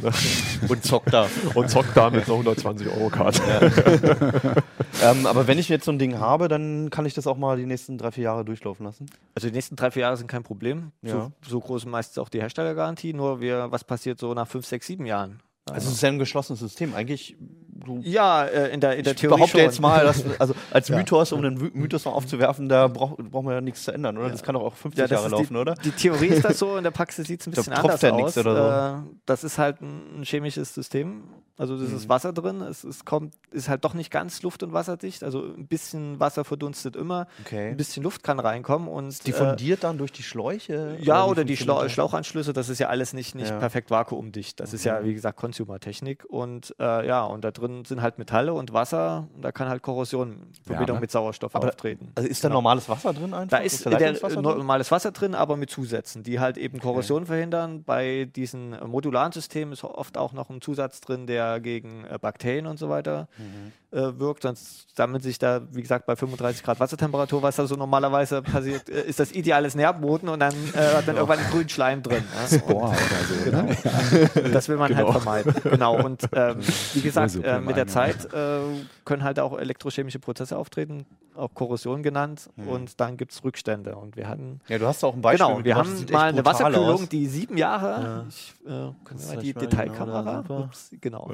(laughs) Und zockt da. und zockt damit eine 120 Euro Karte. (laughs) ähm, aber wenn ich jetzt so ein Ding habe, dann kann ich das auch mal die nächsten drei, vier Jahre durchlaufen lassen. Also die nächsten drei, vier Jahre sind kein Problem. Ja. So, so groß ist meistens auch die Herstellergarantie. Nur wir, was passiert so nach fünf, sechs, sieben Jahren? Also es ist ja ein geschlossenes System. Eigentlich, du ja, äh, in der, in der ich Theorie behaupte schon. jetzt mal, dass, also (laughs) als Ja. Mythos, um den Mythos mal aufzuwerfen, da braucht braucht man ja nichts zu ändern, oder? Das kann doch auch 50 Ja, das Jahre laufen, die, oder? Die Theorie ist das so, in der Praxis sieht es ein (laughs) bisschen anders ja aus. oder Äh, das ist halt ein, chemisches System. Also das Mhm. ist Wasser drin. Es, es kommt, ist halt doch nicht ganz luft- und wasserdicht. Also ein bisschen Wasser verdunstet immer. Okay. Ein bisschen Luft kann reinkommen und äh, Diffundiert dann durch die Schläuche? ja, wie oder die das? Schlauchanschlüsse, das ist ja alles nicht, nicht Ja. perfekt vakuumdicht. Das ist ja, wie gesagt, Consumer-Technik. Und äh, ja, und da drin sind halt Metalle und Wasser. Und da kann halt Korrosion in Verbindung ne? mit Sauerstoff Aber- auftreten. Also ist da Genau. normales Wasser drin einfach? Da ist da der, drin? normales Wasser drin, aber mit Zusätzen, die halt eben Korrosion verhindern. Bei diesen äh, modularen Systemen ist oft auch noch ein Zusatz drin, der gegen äh, Bakterien und so weiter Mhm. Äh, wirkt. Sonst sammelt sich da, wie gesagt, bei 35 Grad Wassertemperatur, was da so normalerweise passiert, äh, ist das ideales Nährboden und dann äh, hat man irgendwann einen grünen Schleim drin. Ja? Boah, oder so. Genau. Das will man halt vermeiden. Genau. Und ähm, wie gesagt, äh, mit der Zeit äh, können halt auch elektrochemische Prozesse auftreten, auch Korrosion genannt. Und dann gibt es Rückstände. Und wir hatten Ja, du hast auch ein Beispiel. Genau, wir haben mal eine Wasserkühlung, aus. die sieben Jahre. Ja. Ich, äh, können wir mal die Detailkamera? genau. Ups, genau.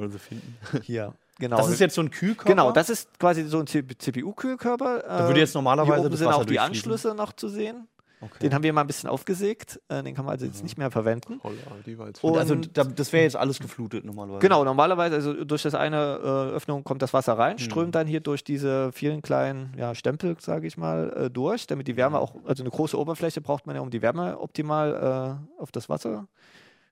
Hier. Genau. Das ist jetzt so ein Kühlkörper? Genau, das ist quasi so ein CPU-Kühlkörper. Da würde jetzt normalerweise Hier oben das sind Wasser auch die. Anschlüsse noch zu sehen. Okay. Den haben wir mal ein bisschen aufgesägt. Äh, den kann man also jetzt nicht mehr verwenden. War jetzt Und- also da, das wäre jetzt alles geflutet normalerweise. Genau, normalerweise, also durch das eine äh, Öffnung kommt das Wasser rein, Mhm. strömt dann hier durch diese vielen kleinen ja, Stempel, sage ich mal, äh, durch, damit die Mhm. Wärme auch, also eine große Oberfläche braucht man ja, um die Wärme optimal äh, auf das Wasser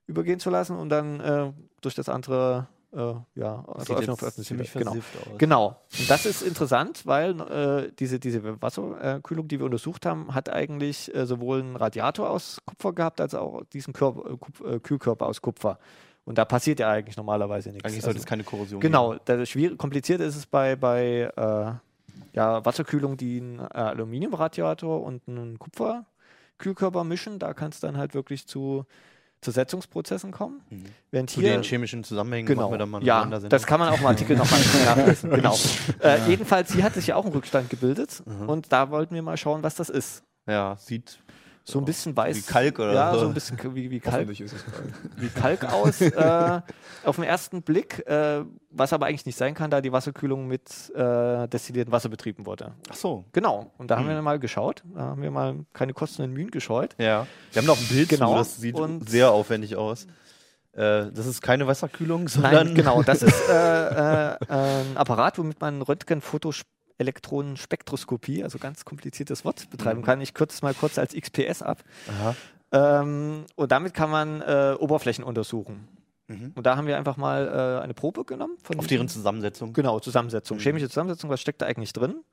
übergehen zu lassen und dann äh, durch das andere, äh, ja, Sieht Öffnung veröffnet ziemlich. Genau. versifft aus. Genau. Und das ist interessant, weil äh, diese, diese Wasserkühlung, die wir untersucht haben, hat eigentlich äh, sowohl einen Radiator aus Kupfer gehabt, als auch diesen Körper, äh, Kupf, äh, Kühlkörper aus Kupfer. Und da passiert ja eigentlich normalerweise nichts. Eigentlich sollte Also- es keine Korrosion Genau, geben. das schwierig, kompliziert ist es bei, bei äh, ja, Wasserkühlung, die einen Aluminiumradiator und einen Kühlkörper mischen. Da kann es dann halt wirklich zu zu Setzungsprozessen kommen. Mhm. Während Zu hier, den chemischen Zusammenhängen genau, wir dann mal ja, das kann man auch im Artikel nochmal (laughs) nachlesen. Genau. Äh, jedenfalls, hier hat sich ja auch ein Rückstand gebildet Mhm. und da wollten wir mal schauen, was das ist. Ja, sieht So ein bisschen weiß. Wie Kalk oder Ja, so. ein bisschen wie, wie, Kalk, wie Kalk (laughs) aus. äh, auf den ersten Blick, äh, was aber eigentlich nicht sein kann, da die Wasserkühlung mit äh, destilliertem Wasser betrieben wurde. Ach so. Genau. Und da haben Hm. wir mal geschaut. Da haben wir mal keine Kosten und Mühen gescheut. Ja. Wir haben noch ein Bild Genau. zu, das sieht Und- sehr aufwendig aus. Äh, das ist keine Wasserkühlung, sondern Nein, genau. Das (laughs) ist äh, äh, ein Apparat, womit man Röntgen-Fotoelektronenspektroskopie, also ganz kompliziertes Wort, betreiben Mhm. kann. Ich kürze es mal kurz als XPS ab. Ähm, und damit kann man äh, Oberflächen untersuchen. Mhm. Und da haben wir einfach mal äh, eine Probe genommen. Von Auf deren Zusammensetzung. Genau, Zusammensetzung. Mhm. Chemische Zusammensetzung, was steckt da eigentlich drin?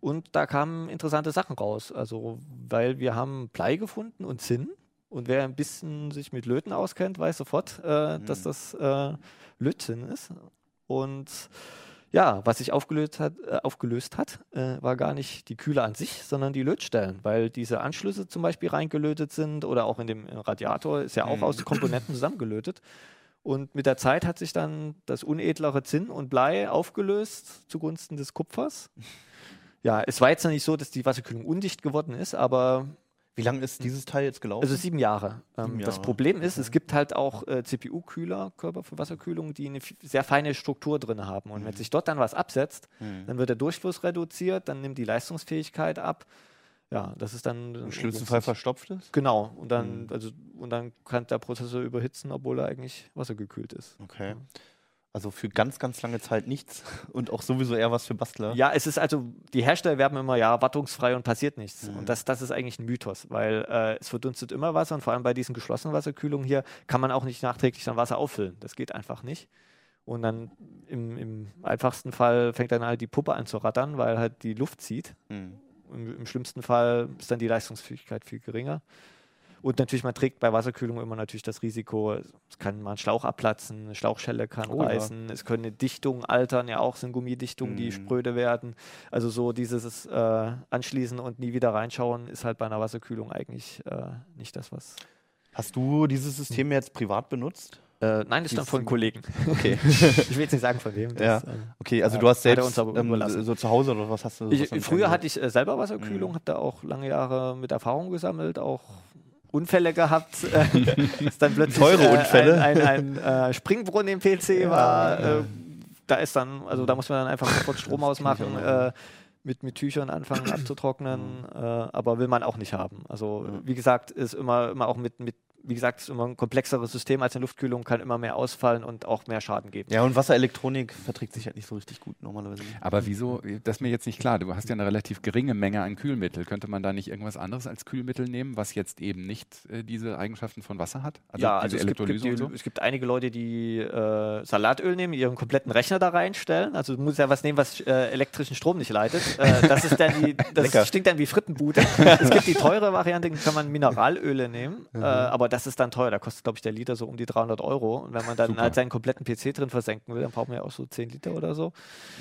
Und da kamen interessante Sachen raus. Also, weil wir haben Blei gefunden und Zinn. Und wer ein bisschen sich mit Löten auskennt, weiß sofort, äh, Mhm. dass das äh, Lötzinn ist. Und ja, was sich aufgelöst hat, äh, aufgelöst hat äh, war gar nicht die Kühle an sich, sondern die Lötstellen, weil diese Anschlüsse zum Beispiel reingelötet sind oder auch in dem Radiator ist ja auch Mhm. aus Komponenten zusammengelötet. Und mit der Zeit hat sich dann das unedlere Zinn und Blei aufgelöst zugunsten des Kupfers. Ja, es war jetzt noch nicht so, dass die Wasserkühlung undicht geworden ist, aber Wie lange ist dieses Teil jetzt gelaufen? also sieben Jahre. Ähm, Sieben Das Jahre. Problem ist, es Okay. gibt halt auch äh, CPU-Kühler, Körper für Wasserkühlung, die eine sehr feine Struktur drin haben. Und wenn Mhm. sich dort dann was absetzt, Mhm. dann wird der Durchfluss reduziert, dann nimmt die Leistungsfähigkeit ab. Ja, das ist dann Im schlimmsten Fall verstopft ist? Genau, und dann, Mhm. also, und dann kann der Prozessor überhitzen, obwohl er eigentlich wassergekühlt ist. Okay. Also für ganz, ganz lange Zeit nichts (laughs) und auch sowieso eher was für Bastler. Ja, es ist also, die Hersteller werben immer, ja, wartungsfrei und passiert nichts. Mhm. Und das, das ist eigentlich ein Mythos, weil äh, es verdunstet immer Wasser und vor allem bei diesen geschlossenen Wasserkühlungen hier kann man auch nicht nachträglich dann Wasser auffüllen. Das geht einfach nicht. Und dann im, im einfachsten Fall fängt dann halt die Puppe an zu rattern, weil halt die Luft zieht. Mhm. Im, Im schlimmsten Fall ist dann die Leistungsfähigkeit viel geringer. Und natürlich, man trägt bei Wasserkühlung immer natürlich das Risiko, es kann mal ein Schlauch abplatzen, eine Schlauchschelle kann Oh ja. reißen, es können Dichtungen altern, ja auch sind Gummidichtungen, die Mhm. spröde werden. Also so dieses äh, Anschließen und nie wieder reinschauen ist halt bei einer Wasserkühlung eigentlich äh, nicht das, was... Hast du dieses System jetzt privat benutzt? Äh, nein, das stammt von Kollegen. (laughs) Okay. ich will jetzt nicht sagen von wem. Ja. Das, ähm, Okay, also Ja, du hast selbst uns aber ähm, so zu Hause oder was hast du? Ich, früher hatte ich äh, selber Wasserkühlung, Mhm. habe da auch lange Jahre mit Erfahrung gesammelt, auch Unfälle gehabt. äh, (laughs) ist dann plötzlich Teure äh, Unfälle. ein, ein, ein äh, Springbrunnen im PC Ja, war. Äh, da ist dann, also da muss man dann einfach sofort (laughs) Strom ausmachen. Äh, mit, mit Tüchern anfangen (clears throat) abzutrocknen, äh, aber will man auch nicht haben. Also wie gesagt, ist immer, immer auch mit, mit, wie gesagt, ist immer ein komplexeres System als eine Luftkühlung, kann immer mehr ausfallen und auch mehr Schaden geben. Ja, und Wasserelektronik verträgt sich halt nicht so richtig gut normalerweise. Aber wieso, das ist mir jetzt nicht klar. Du hast ja eine relativ geringe Menge an Kühlmittel. Könnte man da nicht irgendwas anderes als Kühlmittel nehmen, was jetzt eben nicht äh, diese Eigenschaften von Wasser hat? ja, also es gibt, gibt, Elektrolyse die, und so? es gibt einige Leute, die äh, Salatöl nehmen, ihren kompletten Rechner da reinstellen. Also du musst ja was nehmen, was äh, elektrischen Strom nicht leitet. Äh, das ist dann die, (laughs) das Lecker. stinkt dann wie Frittenbude. es gibt die teure Variante, kann man Mineralöle nehmen, (laughs) äh, aber das ist dann teuer. Da kostet, glaube ich, der Liter so um die 300 Euro. Und wenn man dann Super. halt seinen kompletten PC drin versenken will, dann braucht man ja auch so 10 Liter oder so.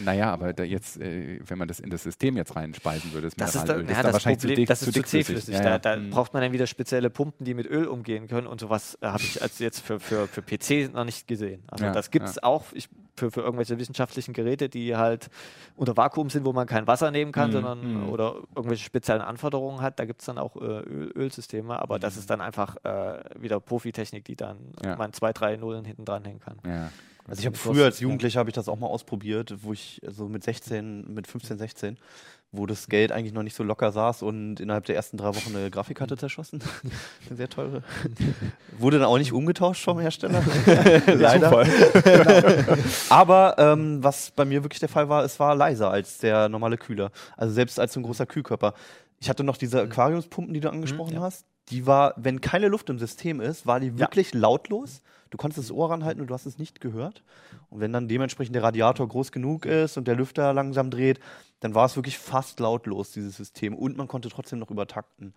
Naja, aber da jetzt, äh, wenn man das in das System jetzt reinspeisen würde, das, Das ist, da, ja, das wahrscheinlich Problem, zu, dick, das ist zu dickflüssig. zähflüssig. Ja, Da, ja. da Mhm. braucht man dann wieder spezielle Pumpen, die mit Öl umgehen können und sowas äh, habe ich als jetzt für, für, für PC noch nicht gesehen. Also Ja, das gibt es auch ich, für, für irgendwelche wissenschaftlichen Geräte, die halt unter Vakuum sind, wo man kein Wasser nehmen kann, Mhm, sondern mhm. oder irgendwelche speziellen Anforderungen hat. Da gibt es dann auch äh, Öl, Ölsysteme, aber das ist dann einfach äh, wieder Profitechnik, die dann Ja. man zwei, drei Nullen hinten dranhängen kann. ja. Also ich habe früher als Jugendlicher habe ich das auch mal ausprobiert, wo ich so mit 16, mit 15, 16, wo das Geld eigentlich noch nicht so locker saß und innerhalb der ersten drei Wochen eine Grafikkarte zerschossen. (laughs) eine sehr teure. Wurde dann auch nicht umgetauscht vom Hersteller. (laughs) Leider. (laughs) Aber ähm, was bei mir wirklich der Fall war, es war leiser als der normale Kühler. Also selbst als so ein großer Kühlkörper. Ich hatte noch diese Aquariumspumpen, die du angesprochen ja. hast. Die war, wenn keine Luft im System ist, war die wirklich lautlos. Du konntest das Ohr ranhalten und du hast es nicht gehört. Und wenn dann dementsprechend der Radiator groß genug ist und der Lüfter langsam dreht, dann war es wirklich fast lautlos, dieses System. Und man konnte trotzdem noch übertakten.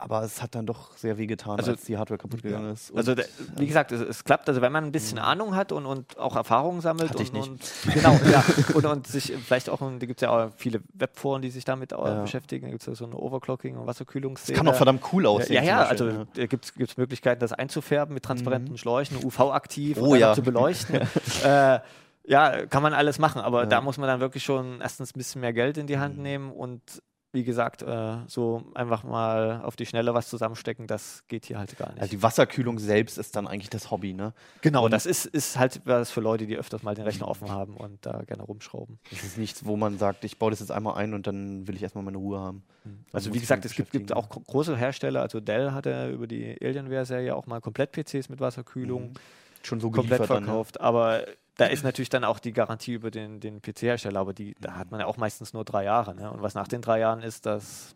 Aber es hat dann doch sehr weh getan, also, als die Hardware kaputt gegangen ja. ist. Und also wie gesagt, es, es, klappt, also wenn man ein bisschen mhm. Ahnung hat und, und auch Erfahrungen sammelt und, und, genau, ja, und, und sich vielleicht auch, da gibt es ja auch viele Webforen, die sich damit ja. beschäftigen, da gibt es ja so eine Overclocking und Wasserkühlungsszene. Das kann auch verdammt cool aussehen. Ja, ja, also ja. da gibt es Möglichkeiten, das einzufärben mit transparenten mhm. Schläuchen, UV-aktiv oh, ja. zu beleuchten. (laughs) äh, ja, kann man alles machen, aber da muss man dann wirklich schon erstens ein bisschen mehr Geld in die Hand mhm. nehmen und wie gesagt, äh, so einfach mal auf die Schnelle was zusammenstecken, das geht hier halt gar nicht. Also die Wasserkühlung selbst ist dann eigentlich das Hobby, ne? Genau, und das ist, ist halt was für Leute, die öfters mal den Rechner offen (laughs) haben und da gerne rumschrauben. Das ist nichts, wo man sagt, ich baue das jetzt einmal ein und dann will ich erstmal meine Ruhe haben. Mhm. Also wie gesagt, es gibt, gibt, auch große Hersteller, also Dell hatte über die Alienware-Serie auch mal komplett PCs mit Wasserkühlung. Mhm. Schon so komplett verkauft, dann, ne? aber da ist natürlich dann auch die Garantie über den, den PC-Hersteller, aber die, da hat man ja auch meistens nur drei Jahre. Ne? Und was nach den drei Jahren ist, das.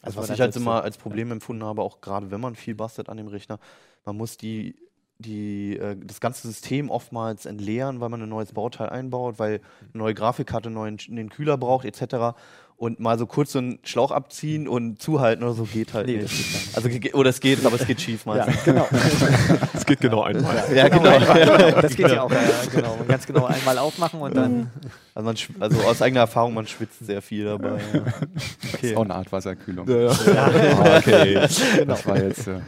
Also, was ich halt immer als Problem ja. empfunden habe, auch gerade wenn man viel bastelt an dem Rechner, man muss die, die, äh, das ganze System oftmals entleeren, weil man ein neues Bauteil einbaut, weil eine neue Grafikkarte einen neuen einen Kühler braucht, etc und mal so kurz so einen Schlauch abziehen und zuhalten oder so geht halt nee, nicht. nicht. Also oder es geht, aber es geht schief meistens. Ja, genau. (laughs) es geht genau einmal. Ja, genau. genau. (laughs) Das geht ja auch. Ja, genau. ganz genau einmal aufmachen und dann. (laughs) Also, man, also aus eigener Erfahrung, man schwitzt sehr viel dabei. Ja. Okay. Das ist auch eine Art Wasserkühlung. Ja, ja. Ah, okay. Genau. Das war jetzt. Ja.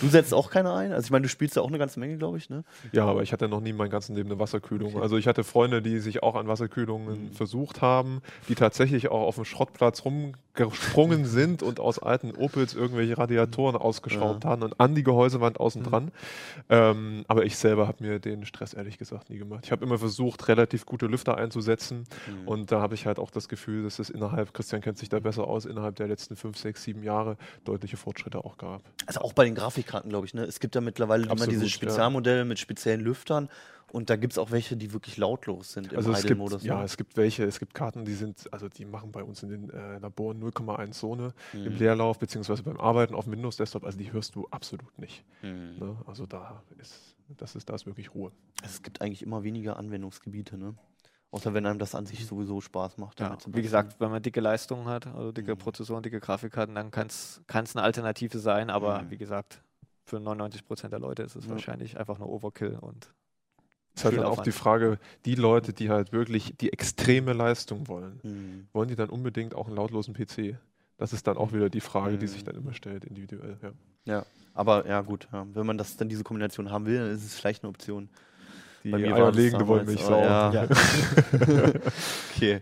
Du setzt auch keine ein? Also ich meine, du spielst ja auch eine ganze Menge, glaube ich, ne? Ja, aber ich hatte noch nie mein ganzes Leben eine Wasserkühlung. Okay. Also ich hatte Freunde, die sich auch an Wasserkühlungen mhm. versucht haben, die tatsächlich auch auf dem Schrottplatz rumgesprungen (laughs) sind und aus alten Opels irgendwelche Radiatoren ausgeschraubt ja. haben und an die Gehäusewand außen mhm. dran. Ähm, aber ich selber habe mir den Stress ehrlich gesagt nie gemacht. Ich habe immer versucht, relativ gute Lüfter einzusetzen mhm. und da habe ich halt auch das Gefühl, dass es innerhalb, Christian kennt sich da besser aus, innerhalb der letzten fünf, sechs, sieben Jahre deutliche Fortschritte auch gab. Also auch bei den Grafikkarten, glaube ich. Ne? Es gibt ja mittlerweile Absolut, immer diese Spezialmodelle ja. mit speziellen Lüftern und da gibt es auch welche, die wirklich lautlos sind im also es gibt, ne? Ja, es gibt welche, es gibt Karten, die sind, also die machen bei uns in den äh, Laboren 0,1 Zone mhm. im Leerlauf, beziehungsweise beim Arbeiten auf dem Windows-Desktop, also die hörst du absolut nicht. Mhm. Ne? Also da ist, das ist, da ist wirklich Ruhe. Es gibt eigentlich immer weniger Anwendungsgebiete, ne? Außer wenn einem das an sich sowieso Spaß macht. Ja, wie gesagt, wenn man dicke Leistungen hat, also dicke mhm. Prozessoren, dicke Grafikkarten, dann kann es eine Alternative sein, aber mhm. wie gesagt, für 99 Prozent der Leute ist es ja. wahrscheinlich einfach nur Overkill und ist halt dann auch die Frage, die Leute, die halt wirklich die extreme Leistung wollen, mhm. wollen die dann unbedingt auch einen lautlosen PC? Das ist dann auch wieder die Frage, die sich mhm. dann immer stellt, individuell. Ja, ja aber ja gut, ja. wenn man das dann diese Kombination haben will, dann ist es vielleicht eine Option. Die Bei mir eierlegende Wollmilchsau. Ja. ja. (laughs) okay.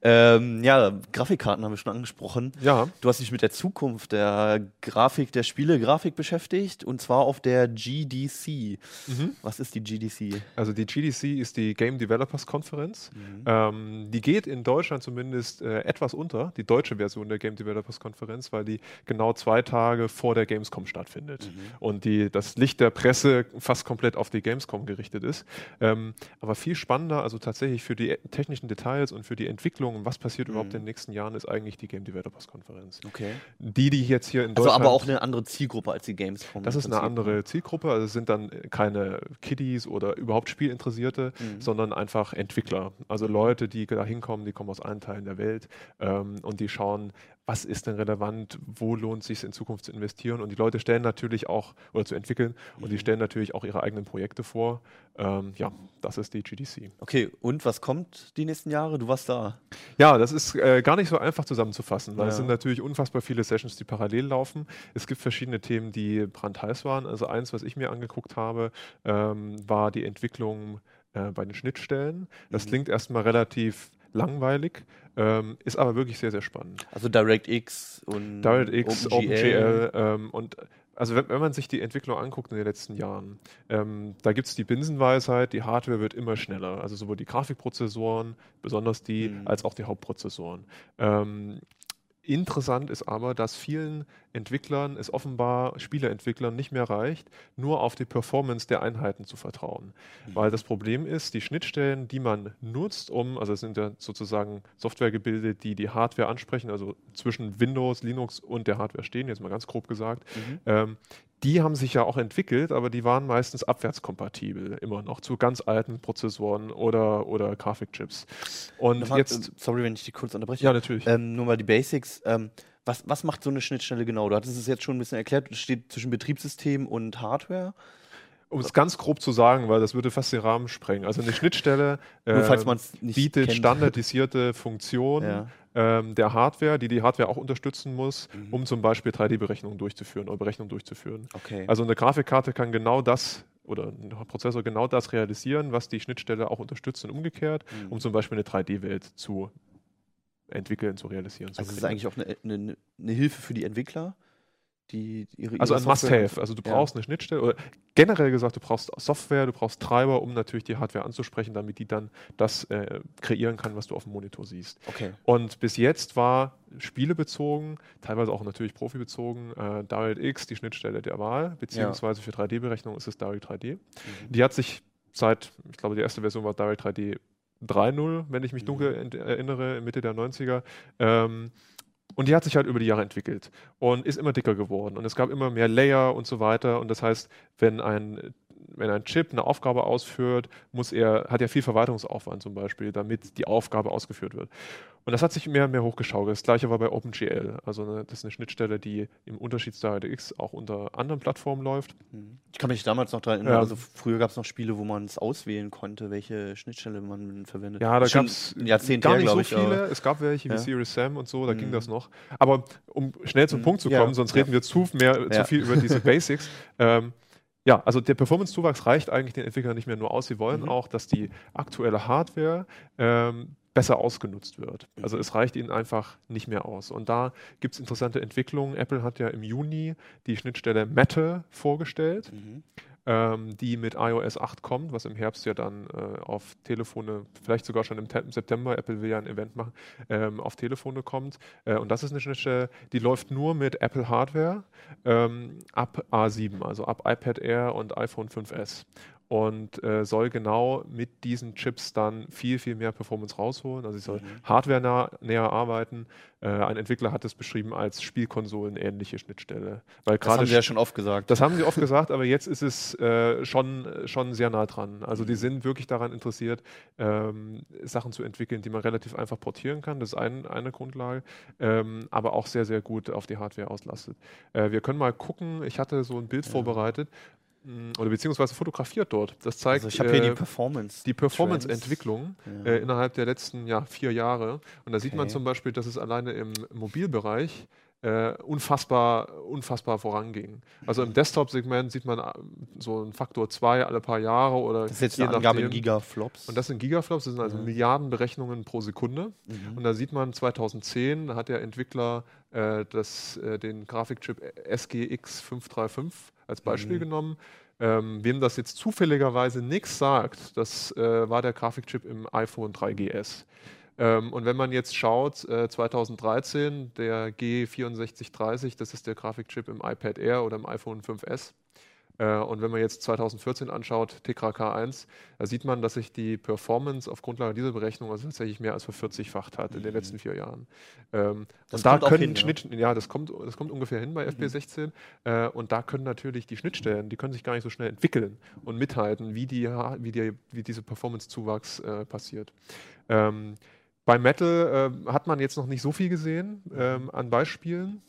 Ähm, ja, Grafikkarten haben wir schon angesprochen. Ja. Du hast dich mit der Zukunft der Grafik, der Spiele-Grafik beschäftigt und zwar auf der GDC. Mhm. Was ist die GDC? Also die GDC ist die Game Developers Conference. Mhm. Ähm, die geht in Deutschland zumindest äh, etwas unter, die deutsche Version der Game Developers Conference, weil die genau zwei Tage vor der Gamescom stattfindet mhm. und die, das Licht der Presse fast komplett auf die Gamescom gerichtet ist. Ähm, aber viel spannender, also tatsächlich für die technischen Details und für die Entwicklung, was passiert mhm. überhaupt in den nächsten Jahren, ist eigentlich die Game Developers Konferenz. Okay. Die, die jetzt hier in Deutschland. Also aber auch eine andere Zielgruppe als die Gamescom. Das ist eine andere ne? Zielgruppe. Also es sind dann keine Kiddies oder überhaupt Spielinteressierte, mhm. sondern einfach Entwickler. Also Leute, die da hinkommen, die kommen aus allen Teilen der Welt ähm, und die schauen, was ist denn relevant, wo lohnt es sich in Zukunft zu investieren. Und die Leute stellen natürlich auch, oder zu entwickeln, und die mhm. stellen natürlich auch ihre eigenen Projekte vor. Ähm, ja, das ist die GDC. Okay, und was kommt die nächsten Jahre? Du warst da. Ja, das ist äh, gar nicht so einfach zusammenzufassen, weil ja. es sind natürlich unfassbar viele Sessions, die parallel laufen. Es gibt verschiedene Themen, die brandheiß waren. Also eins, was ich mir angeguckt habe, ähm, war die Entwicklung äh, bei den Schnittstellen. Das mhm. klingt erstmal relativ langweilig, ähm, ist aber wirklich sehr, sehr spannend. Also DirectX und DirectX, OpenGL, OpenGL ähm, und also wenn, wenn, man sich die Entwicklung anguckt in den letzten Jahren, ähm, da gibt es die Binsenweisheit, die Hardware wird immer schneller. Also sowohl die Grafikprozessoren, besonders die, mhm. als auch die Hauptprozessoren. Ähm, Interessant ist aber, dass vielen Entwicklern es offenbar, Spieleentwicklern, nicht mehr reicht, nur auf die Performance der Einheiten zu vertrauen. Mhm. Weil das Problem ist, die Schnittstellen, die man nutzt, um, also es sind ja sozusagen Softwaregebilde, die die Hardware ansprechen, also zwischen Windows, Linux und der Hardware stehen, jetzt mal ganz grob gesagt, mhm. ähm, die haben sich ja auch entwickelt, aber die waren meistens abwärtskompatibel, immer noch zu ganz alten Prozessoren oder, oder Grafikchips. Und Nochmal, jetzt. Äh, sorry, wenn ich die kurz unterbreche. Ja, natürlich. Ähm, nur mal die Basics. Ähm, Was, was macht so eine Schnittstelle genau? Du hattest es jetzt schon ein bisschen erklärt, es steht zwischen Betriebssystem und Hardware. Um es ganz grob zu sagen, weil das würde fast den Rahmen sprengen. Also eine Schnittstelle (laughs) ähm, nicht bietet kennt. standardisierte Funktionen Ja. Ähm, der Hardware, die die Hardware auch unterstützen muss, Mhm. um zum Beispiel 3D-Berechnungen durchzuführen oder Berechnungen durchzuführen. Okay. Also eine Grafikkarte kann genau das oder ein Prozessor genau das realisieren, was die Schnittstelle auch unterstützt und umgekehrt, Mhm. um zum Beispiel eine 3D-Welt zu entwickeln, zu realisieren. Zu also es ist eigentlich auch eine, eine, eine Hilfe für die Entwickler, die ihre Also ihre ein Software- Must-Have. Also du Ja. brauchst eine Schnittstelle oder generell gesagt, du brauchst Software, du brauchst Treiber, um natürlich die Hardware anzusprechen, damit die dann das äh, kreieren kann, was du auf dem Monitor siehst. Okay. Und bis jetzt war spielebezogen, teilweise auch natürlich profibezogen, äh, DirectX die Schnittstelle der Wahl, beziehungsweise für 3D-Berechnung ist es Direct 3D. Mhm. Die hat sich seit, ich glaube, die erste Version war Direct 3D 3.0, wenn ich mich Mhm. dunkel erinnere, Mitte der 90er. Ähm, und die hat sich halt über die Jahre entwickelt und ist immer dicker geworden. Und es gab immer mehr Layer und so weiter. Und das heißt, wenn ein, wenn ein Chip eine Aufgabe ausführt, muss er, hat er viel Verwaltungsaufwand zum Beispiel, damit die Aufgabe ausgeführt wird. Und das hat sich mehr und mehr hochgeschaukelt. Das gleiche war bei OpenGL. Also eine, das ist eine Schnittstelle, die im Unterschied zu DirectX auch unter anderen Plattformen läuft. Mhm. Ich kann mich damals noch daran erinnern, Ja. also früher gab es noch Spiele, wo man es auswählen konnte, welche Schnittstelle man verwendet. Ja, da gab es gar her, nicht so glaub ich, viele. Es gab welche wie Ja. Serious Sam und so, da ging Mhm. das noch. Aber um schnell zum Mhm. Punkt zu Ja. kommen, sonst Ja. reden wir zu, mehr, zu viel über diese (laughs) Basics. Ähm, ja, also der Performance-Zuwachs reicht eigentlich den Entwicklern nicht mehr nur aus. Sie wollen Mhm. auch, dass die aktuelle Hardware ähm, besser ausgenutzt wird. Also Mhm. es reicht ihnen einfach nicht mehr aus. Und da gibt es interessante Entwicklungen. Apple hat ja im Juni die Schnittstelle Metal vorgestellt Mhm. Ähm, die mit iOS 8 kommt, was im Herbst ja dann äh, auf Telefone, vielleicht sogar schon im Te September, Apple will ja ein Event machen, ähm, auf Telefone kommt. Äh, und das ist eine Schnittstelle, die läuft nur mit Apple Hardware ähm, ab A7, also ab iPad Air und iPhone 5S. Und äh, soll genau mit diesen Chips dann viel, viel mehr Performance rausholen. Also sie soll Mhm. hardware näher arbeiten. Äh, ein Entwickler hat es beschrieben als Spielkonsolen-ähnliche Schnittstelle. Weil Das haben sie ja schon oft gesagt. das haben sie oft gesagt, aber jetzt ist es äh, schon, schon sehr nah dran. Also die Mhm. sind wirklich daran interessiert, ähm, Sachen zu entwickeln, die man relativ einfach portieren kann. Das ist ein, eine Grundlage, ähm, aber auch sehr, sehr gut auf die Hardware auslastet. Äh, wir können mal gucken, ich hatte so ein Bild Ja. vorbereitet oder beziehungsweise fotografiert dort. Das zeigt also ich habe hier die äh, Performance. die Performance-Entwicklung Trends. äh, innerhalb der letzten ja, vier Jahre. Und da sieht man Okay. zum Beispiel, dass es alleine im Mobilbereich äh, unfassbar, unfassbar voranging. Also Mhm. im Desktop-Segment sieht man äh, so einen Faktor 2 alle paar Jahre oder Das ist jetzt je eine Angabe in. Gigaflops. Und das sind Gigaflops, das sind also Ja. Milliarden Berechnungen pro Sekunde. Mhm. Und da sieht man 2010, da hat der Entwickler äh, das, äh, den Grafikchip SGX 535 als Beispiel Mhm. genommen. Ähm, wem das jetzt zufälligerweise nichts sagt, das äh, war der Grafikchip im iPhone 3GS. Ähm, und wenn man jetzt schaut, äh, 2013, der G6430, das ist der Grafikchip im iPad Air oder im iPhone 5S. Äh, und wenn man jetzt 2014 anschaut, Tegra K1, da sieht man, dass sich die Performance auf Grundlage dieser Berechnung also tatsächlich mehr als vervierzigsfacht hat in den Mhm. letzten vier Jahren. Ähm, Das und da können hin, ja. Schnitt, ja, das kommt, das kommt ungefähr hin bei Mhm. FP16. Äh, und da können natürlich die Schnittstellen, die können sich gar nicht so schnell entwickeln und mithalten, wie, die, wie, die, wie diese Performance-Zuwachs äh, passiert. Ähm, bei Metal äh, hat man jetzt noch nicht so viel gesehen Mhm. ähm, an Beispielen.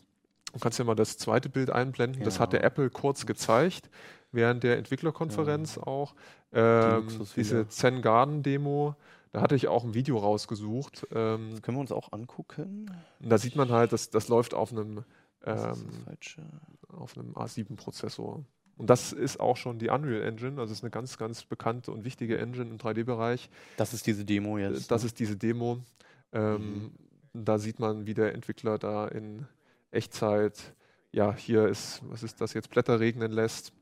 Du kannst ja mal das zweite Bild einblenden. Das Ja. hatte Apple kurz gezeigt, während der Entwicklerkonferenz auch. Ähm, Luxus diese. Zen Garden Demo, da hatte ich auch ein Video rausgesucht. Ähm, Das können wir uns auch angucken. da sieht man halt, dass das läuft auf einem, Das ähm, das auf einem A7-Prozessor. Und das ist auch schon die Unreal Engine, also ist eine ganz, ganz bekannte und wichtige Engine im 3D-Bereich. Das ist diese Demo jetzt. Das ne? ist diese Demo. Ähm, Da sieht man, wie der Entwickler da in Echtzeit, ja, hier ist, was ist das jetzt, Blätter regnen lässt.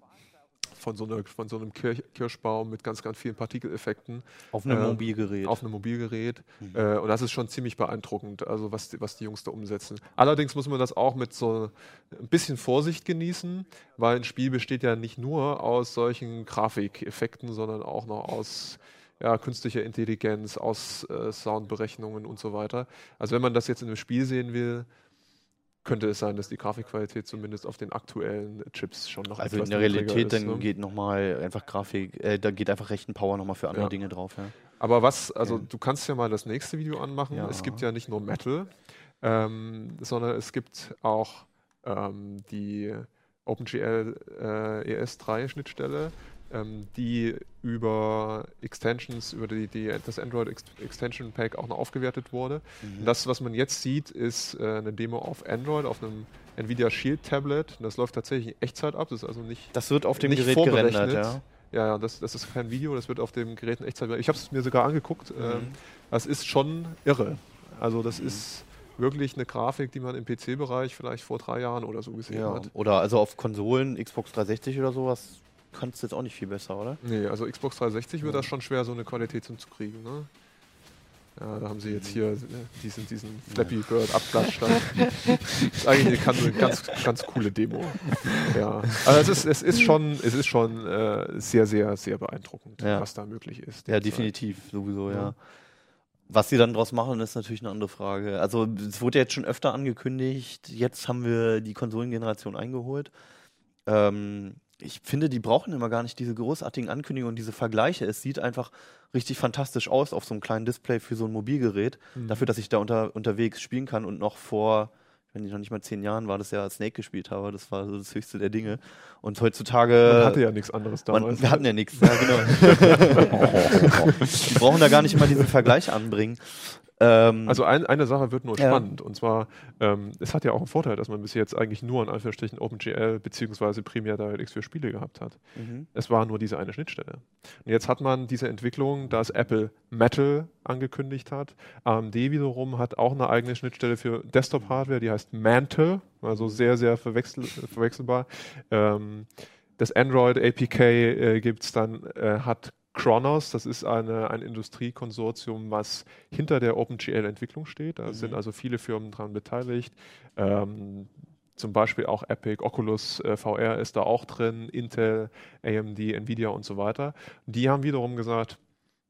Von so, einer, von so einem Kirch, Kirschbaum mit ganz, ganz vielen Partikeleffekten auf einem äh, Mobilgerät. auf einem Mobilgerät. Mhm. Äh, und das ist schon ziemlich beeindruckend, also was die, was die Jungs da umsetzen. Allerdings muss man das auch mit so ein bisschen Vorsicht genießen, weil ein Spiel besteht ja nicht nur aus solchen Grafikeffekten, sondern auch noch aus ja, künstlicher Intelligenz, aus äh, Soundberechnungen und so weiter. Also wenn man das jetzt in einem Spiel sehen will, könnte es sein, dass die Grafikqualität zumindest auf den aktuellen Chips schon noch also in etwas der niedriger Realität ist, dann ne? geht nochmal einfach Grafik, äh, da geht einfach Rechenpower nochmal für andere Ja. Dinge drauf. Ja. Aber was, also du kannst ja mal das nächste Video anmachen. Ja. Es gibt ja nicht nur Metal. ähm, sondern es gibt auch ähm, die OpenGL äh, ES3 Schnittstelle, ähm, die über Extensions, über die, die das Android Ex Extension Pack auch noch aufgewertet wurde. Mhm. Das, was man jetzt sieht, ist äh, eine Demo auf Android, auf einem Nvidia Shield Tablet. Das läuft tatsächlich in Echtzeit ab. Das ist also nicht. Das wird auf dem Gerät gerendert, ja. Ja, das, das ist kein Video, das wird auf dem Gerät in Echtzeit. Ich habe es mir sogar angeguckt. Mhm. Ähm, das ist schon irre. Also das mhm. ist wirklich eine Grafik, die man im PC-Bereich vielleicht vor drei Jahren oder so gesehen ja. hat. Oder also auf Konsolen, Xbox 360 oder sowas, kannst du jetzt auch nicht viel besser, oder? Nee, also Xbox 360 wird das schon schwer, so eine Qualität hinzukriegen. Ne? Ja, da haben sie jetzt hier äh, diesen, diesen Flappy Bird Abklatsch. das ist eigentlich eine ganz, ganz coole Demo. Ja. Also es ist, es ist schon, es ist schon äh, sehr, sehr, sehr beeindruckend, ja. was da möglich ist. Ja, definitiv, sowieso, ja. ja. Was sie dann daraus machen, ist natürlich eine andere Frage. Also es wurde jetzt schon öfter angekündigt, jetzt haben wir die Konsolengeneration eingeholt. Ähm, ich finde, die brauchen immer gar nicht diese großartigen Ankündigungen und diese Vergleiche. Es sieht einfach richtig fantastisch aus auf so einem kleinen Display für so ein Mobilgerät, mhm. dafür, dass ich da unter, unterwegs spielen kann und noch vor, wenn ich noch nicht mal zehn Jahren war, das ja Snake gespielt habe. Das war so das höchste der Dinge. Und heutzutage. Man hatte ja nichts anderes damals. Man, wir hatten ja nichts, ja, genau. (laughs) die brauchen da gar nicht immer diesen Vergleich anbringen. Ähm, also ein, eine Sache wird nur ja. spannend und zwar, ähm, es hat ja auch einen Vorteil, dass man bis jetzt eigentlich nur in Anführungsstrichen OpenGL bzw. primär DirectX für Spiele gehabt hat. Mhm. Es war nur diese eine Schnittstelle. Und jetzt hat man diese Entwicklung, dass Apple Metal angekündigt hat. AMD wiederum hat auch eine eigene Schnittstelle für Desktop-Hardware, die heißt Mantle, also sehr, sehr verwechsel verwechselbar. Ähm, das Android APK äh, gibt es dann, äh, hat Kronos, das ist eine, ein Industriekonsortium, was hinter der OpenGL-Entwicklung steht. Da mhm. sind also viele Firmen daran beteiligt. Ähm, zum Beispiel auch Epic, Oculus äh, VR ist da auch drin, Intel, AMD, Nvidia und so weiter. Die haben wiederum gesagt,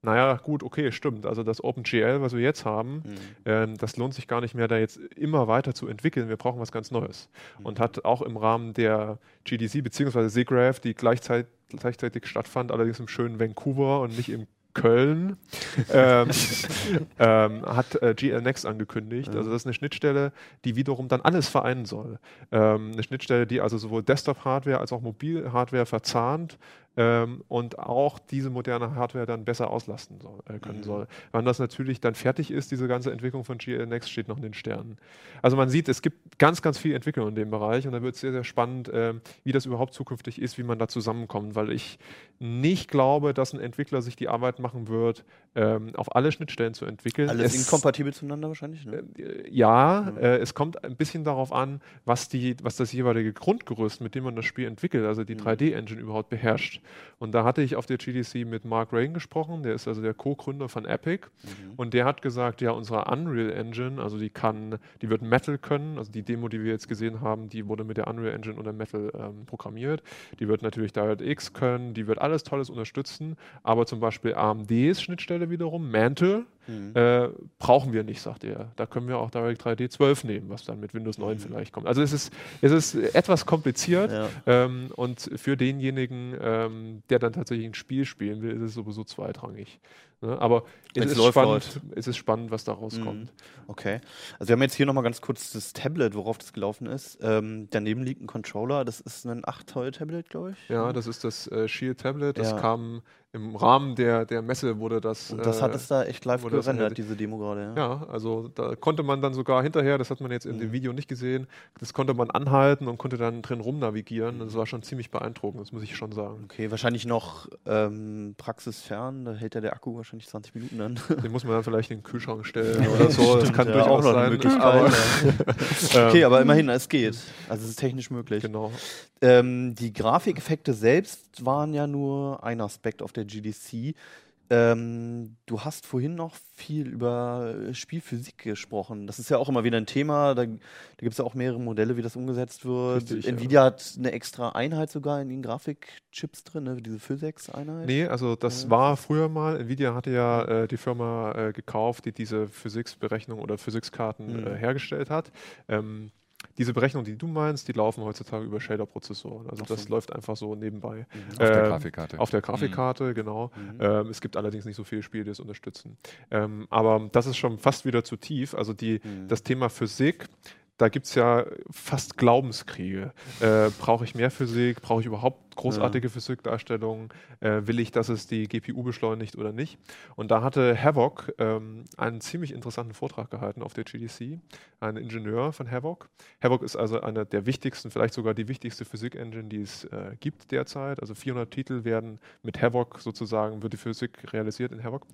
naja, gut, okay, stimmt. Also das OpenGL, was wir jetzt haben, mhm. ähm, das lohnt sich gar nicht mehr, da jetzt immer weiter zu entwickeln. Wir brauchen was ganz Neues. Mhm. Und hat auch im Rahmen der GDC bzw. SIGGRAPH, die gleichzeitig, gleichzeitig stattfand, allerdings im schönen Vancouver und nicht im Köln (laughs) ähm, ähm, hat äh, GL Next angekündigt. Also das ist eine Schnittstelle, die wiederum dann alles vereinen soll. Ähm, eine Schnittstelle, die also sowohl Desktop-Hardware als auch Mobil-Hardware verzahnt ähm, und auch diese moderne Hardware dann besser auslasten soll, äh, können mhm. soll. Wann das natürlich dann fertig ist, diese ganze Entwicklung von GL Next steht noch in den Sternen. Also man sieht, es gibt ganz, ganz viel Entwicklung in dem Bereich und da wird es sehr, sehr spannend, äh, wie das überhaupt zukünftig ist, wie man da zusammenkommt, weil ich nicht glaube, dass ein Entwickler sich die Arbeit machen wird, ähm, auf alle Schnittstellen zu entwickeln. Alles es, inkompatibel zueinander wahrscheinlich? Ne? Äh, ja, ja. Äh, es kommt ein bisschen darauf an, was, die, was das jeweilige Grundgerüst, mit dem man das Spiel entwickelt, also die mhm. 3D-Engine überhaupt beherrscht. Und da hatte ich auf der GDC mit Mark Reagan gesprochen, der ist also der Co-Gründer von Epic. Mhm. Und der hat gesagt, ja, unsere Unreal Engine, also die kann, die wird Metal können, also die Demo, die wir jetzt gesehen haben, die wurde mit der Unreal Engine unter Metal ähm, programmiert. Die wird natürlich DirectX können, die wird alles Tolles unterstützen, aber zum Beispiel AMDs Schnittstelle wiederum, Mantle, Mhm. Äh, brauchen wir nicht, sagt er. Da können wir auch Direct 3D 12 nehmen, was dann mit Windows 9 mhm. vielleicht kommt. Also es ist, es ist etwas kompliziert ja. ähm, und für denjenigen, ähm, der dann tatsächlich ein Spiel spielen will, ist es sowieso zweitrangig. Ne? Aber es ist, spannend, es ist spannend, was da rauskommt. Mhm. Okay. Also wir haben jetzt hier nochmal ganz kurz das Tablet, worauf das gelaufen ist. Ähm, daneben liegt ein Controller, das ist ein 8-Zoll-Tablet, glaube ich. Ja, das ist das äh, Shield Tablet. Das ja. kam im Rahmen der, der Messe wurde das. Und das hat es da echt live gerendert, diese Demo gerade. Ja. ja. also da konnte man dann sogar hinterher, das hat man jetzt in mhm. dem Video nicht gesehen, das konnte man anhalten und konnte dann drin rumnavigieren. Das war schon ziemlich beeindruckend, das muss ich schon sagen. Okay, wahrscheinlich noch ähm, praxisfern, da hält ja der Akku wahrscheinlich 20 Minuten an. (laughs) Den muss man dann vielleicht in den Kühlschrank stellen oder so. Das kann ja, durchaus auch noch sein. Möglichkeit. Aber (laughs) okay, aber immerhin, es geht. Also es ist technisch möglich. Genau. Ähm, die Grafikeffekte selbst waren ja nur ein Aspekt auf der GDC. Ähm, du hast vorhin noch viel über Spielphysik gesprochen. Das ist ja auch immer wieder ein Thema. Da, da gibt es ja auch mehrere Modelle, wie das umgesetzt wird. Richtig, Nvidia ja. hat eine extra Einheit sogar in den Grafikchips drin, ne? diese Physics-Einheit. Nee, also das ja. war früher mal. Nvidia hatte ja äh, die Firma äh, gekauft, die diese Physiksberechnung oder Physikskarten mhm. äh, hergestellt hat. Ähm, diese Berechnungen, die du meinst, die laufen heutzutage über Shader-Prozessoren. Also so. das läuft einfach so nebenbei. Mhm. Auf der ähm, Grafikkarte. Auf der Grafikkarte, mhm. genau. Mhm. Ähm, es gibt allerdings nicht so viele Spiele, die es unterstützen. Ähm, aber das ist schon fast wieder zu tief. Also die, mhm. das Thema Physik, da gibt es ja fast Glaubenskriege. Äh, Brauche ich mehr Physik? Brauche ich überhaupt großartige ja. Physikdarstellungen? Äh, will ich, dass es die GPU beschleunigt oder nicht? Und da hatte Havok ähm, einen ziemlich interessanten Vortrag gehalten auf der GDC, ein Ingenieur von Havok. Havok ist also eine der wichtigsten, vielleicht sogar die wichtigste Physik-Engine, die es äh, gibt derzeit. Also 400 Titel werden mit Havok sozusagen, wird die Physik realisiert in Havok.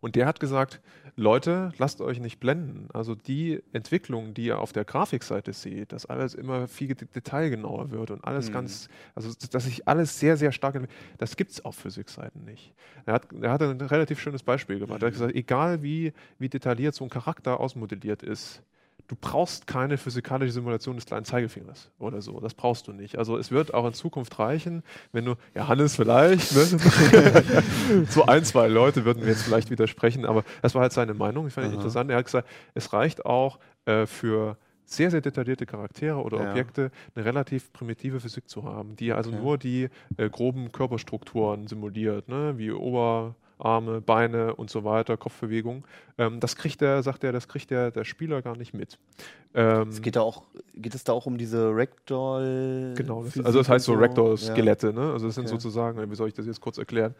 Und der hat gesagt, Leute, lasst euch nicht blenden. Also die Entwicklung, die ihr auf der Grafikseite seht, dass alles immer viel detailgenauer wird und alles mhm. ganz, also dass sich alles sehr, sehr stark, das gibt es auf Physikseiten nicht. Er hat, er hat ein relativ schönes Beispiel gemacht. Er hat mhm. gesagt, egal wie, wie detailliert so ein Charakter ausmodelliert ist, du brauchst keine physikalische Simulation des kleinen Zeigefingers oder so. Das brauchst du nicht. Also es wird auch in Zukunft reichen, wenn du, ja Hannes vielleicht, ne? (laughs) so ein, zwei Leute würden mir jetzt vielleicht widersprechen, aber das war halt seine Meinung. Ich fand ihn interessant. Er hat gesagt, es reicht auch äh, für sehr, sehr detaillierte Charaktere oder ja. Objekte eine relativ primitive Physik zu haben, die also okay. nur die äh, groben Körperstrukturen simuliert, ne? wie Ober- Arme, Beine und so weiter, Kopfbewegung. Ähm, das kriegt der, sagt er, das kriegt der, der Spieler gar nicht mit. Ähm, es geht, da auch, geht es da auch um diese Ragdoll? Genau, das, also das heißt so Ragdoll-Skelette, ja. ne? Also das sind okay. sozusagen, wie soll ich das jetzt kurz erklären?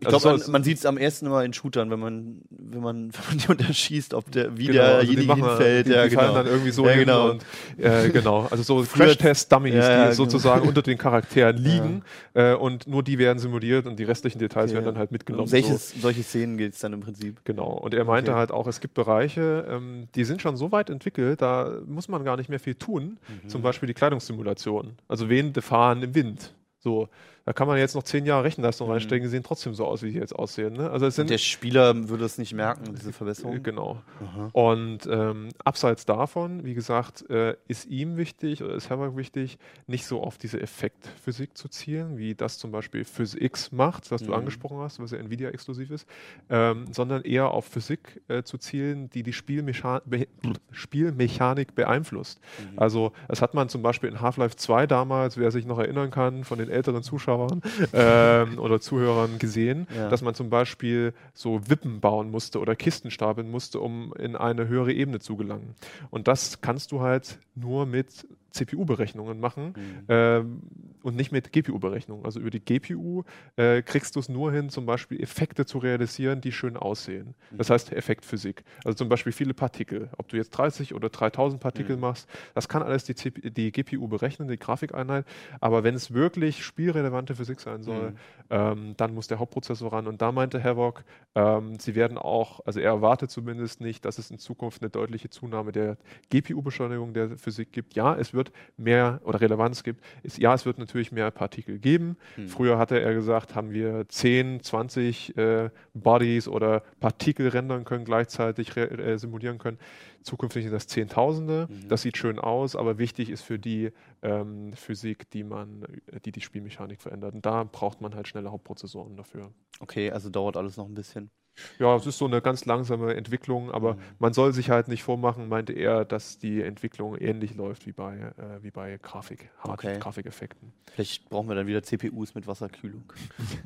Ich also glaube, man, man sieht es am ersten immer in Shootern, wenn man, wenn man, (laughs) wenn man jemanden schießt, ob der, wie genau, also derjenige also hinfällt. Die, ja, die genau. fallen dann irgendwie so ja, genau. Und, äh, genau. Also so (laughs) Crash-Test-Dummies, ja, die sozusagen (laughs) unter den Charakteren liegen äh, und nur die werden simuliert und die restlichen Details werden dann halt mitgenommen. Um solches, so. solche Szenen geht es dann im Prinzip. Genau. Und er meinte okay. halt auch, es gibt Bereiche, ähm, die sind schon so weit entwickelt, da muss man gar nicht mehr viel tun. Mhm. Zum Beispiel die Kleidungssimulation. Also wehende Fahren im Wind. So, da kann man jetzt noch zehn Jahre Rechenleistung mhm. reinstecken, die sehen trotzdem so aus, wie die jetzt aussehen. Ne? Also sind, der Spieler würde es nicht merken, diese Verbesserung. Genau. Aha. Und ähm, abseits davon, wie gesagt, äh, ist ihm wichtig oder ist Havok wichtig, nicht so auf diese Effektphysik zu zielen, wie das zum Beispiel PhysX macht, was mhm. du angesprochen hast, was ja Nvidia exklusiv ist, ähm, sondern eher auf Physik äh, zu zielen, die die Spielmecha Be Spielmechanik beeinflusst. Mhm. Also das hat man zum Beispiel in Half-Life 2 damals, wer sich noch erinnern kann, von den älteren Zuschauern, Zuschauern ähm, oder Zuhörern gesehen, ja. dass man zum Beispiel so Wippen bauen musste oder Kisten stapeln musste, um in eine höhere Ebene zu gelangen. Und das kannst du halt nur mit CPU-Berechnungen machen mhm. ähm, und nicht mit GPU-Berechnungen. Also über die GPU äh, kriegst du es nur hin, zum Beispiel Effekte zu realisieren, die schön aussehen. Mhm. Das heißt Effektphysik. Also zum Beispiel viele Partikel. Ob du jetzt 30 oder 3000 Partikel mhm. machst, das kann alles die, die, GPU berechnen, die Grafikeinheit. Aber wenn es wirklich spielrelevante Physik sein soll, mhm. ähm, dann muss der Hauptprozessor ran. Und da meinte Havok, ähm, sie werden auch, also er erwartet zumindest nicht, dass es in Zukunft eine deutliche Zunahme der GPU-Beschleunigung der Physik gibt. Ja, es wird wird mehr oder Relevanz gibt, ist, ja, es wird natürlich mehr Partikel geben. Hm. Früher hatte er gesagt, haben wir 10, 20 äh, Bodies oder Partikel rendern können, gleichzeitig äh, simulieren können. Zukünftig sind das Zehntausende. Mhm. Das sieht schön aus, aber wichtig ist für die ähm, Physik, die man, die die Spielmechanik verändert. Und da braucht man halt schnelle Hauptprozessoren dafür. Okay, also dauert alles noch ein bisschen. Ja, es ist so eine ganz langsame Entwicklung, aber mhm. man soll sich halt nicht vormachen, meinte er, dass die Entwicklung ähnlich läuft wie bei, äh, wie bei Grafik, Hard okay. Grafikeffekten. Vielleicht brauchen wir dann wieder CPUs mit Wasserkühlung.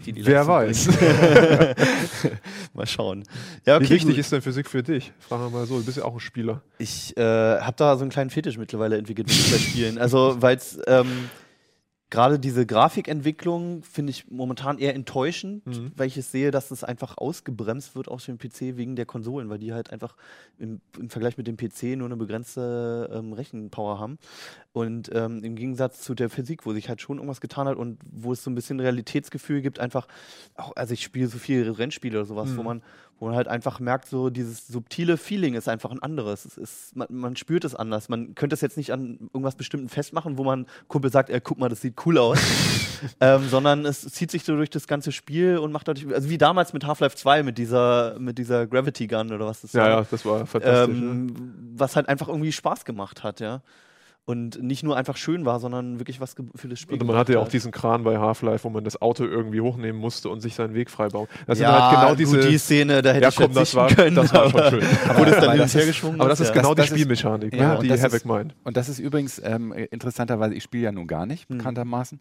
Die die (laughs) Wer weiß. (laughs) mal schauen. Ja, okay, wie wichtig gut. ist denn Physik für dich? Fragen wir mal so, du bist ja auch ein Spieler. Ich äh, habe da so einen kleinen Fetisch mittlerweile entwickelt mit Spielen. Also, weil es ähm, gerade diese Grafikentwicklung finde ich momentan eher enttäuschend, mhm. weil ich es sehe, dass es einfach ausgebremst wird auf dem PC wegen der Konsolen, weil die halt einfach im, im Vergleich mit dem PC nur eine begrenzte ähm, Rechenpower haben. Und ähm, im Gegensatz zu der Physik, wo sich halt schon irgendwas getan hat und wo es so ein bisschen Realitätsgefühl gibt, einfach, auch, also ich spiele so viele Rennspiele oder sowas, mhm. wo man, wo man halt einfach merkt, so dieses subtile Feeling ist einfach ein anderes. Es ist, man, man spürt es anders. Man könnte es jetzt nicht an irgendwas Bestimmten festmachen, wo man Kumpel sagt, ey, guck mal, das sieht cool aus. (laughs) ähm, sondern es zieht sich so durch das ganze Spiel und macht dadurch, also wie damals mit Half-Life 2 mit dieser, mit dieser Gravity Gun oder was das ja, war. Ja, das war fantastisch. Ähm, ja. Was halt einfach irgendwie Spaß gemacht hat, ja. Und nicht nur einfach schön war, sondern wirklich was für das Spiel. Und man hatte ja auch diesen Kran bei Half-Life, wo man das Auto irgendwie hochnehmen musste und sich seinen Weg freibauen. Das ja, sind halt genau diese. Gut, die Szene, da hätte ja, ich komm, das war, können, das war schon schön. (laughs) Aber, wo das dann hin und her geschwungen Aber das ist ja. genau das, die Spielmechanik, ist, ne, die Havoc meint. Und das ist übrigens ähm, interessanterweise, ich spiele ja nun gar nicht, hm. bekanntermaßen.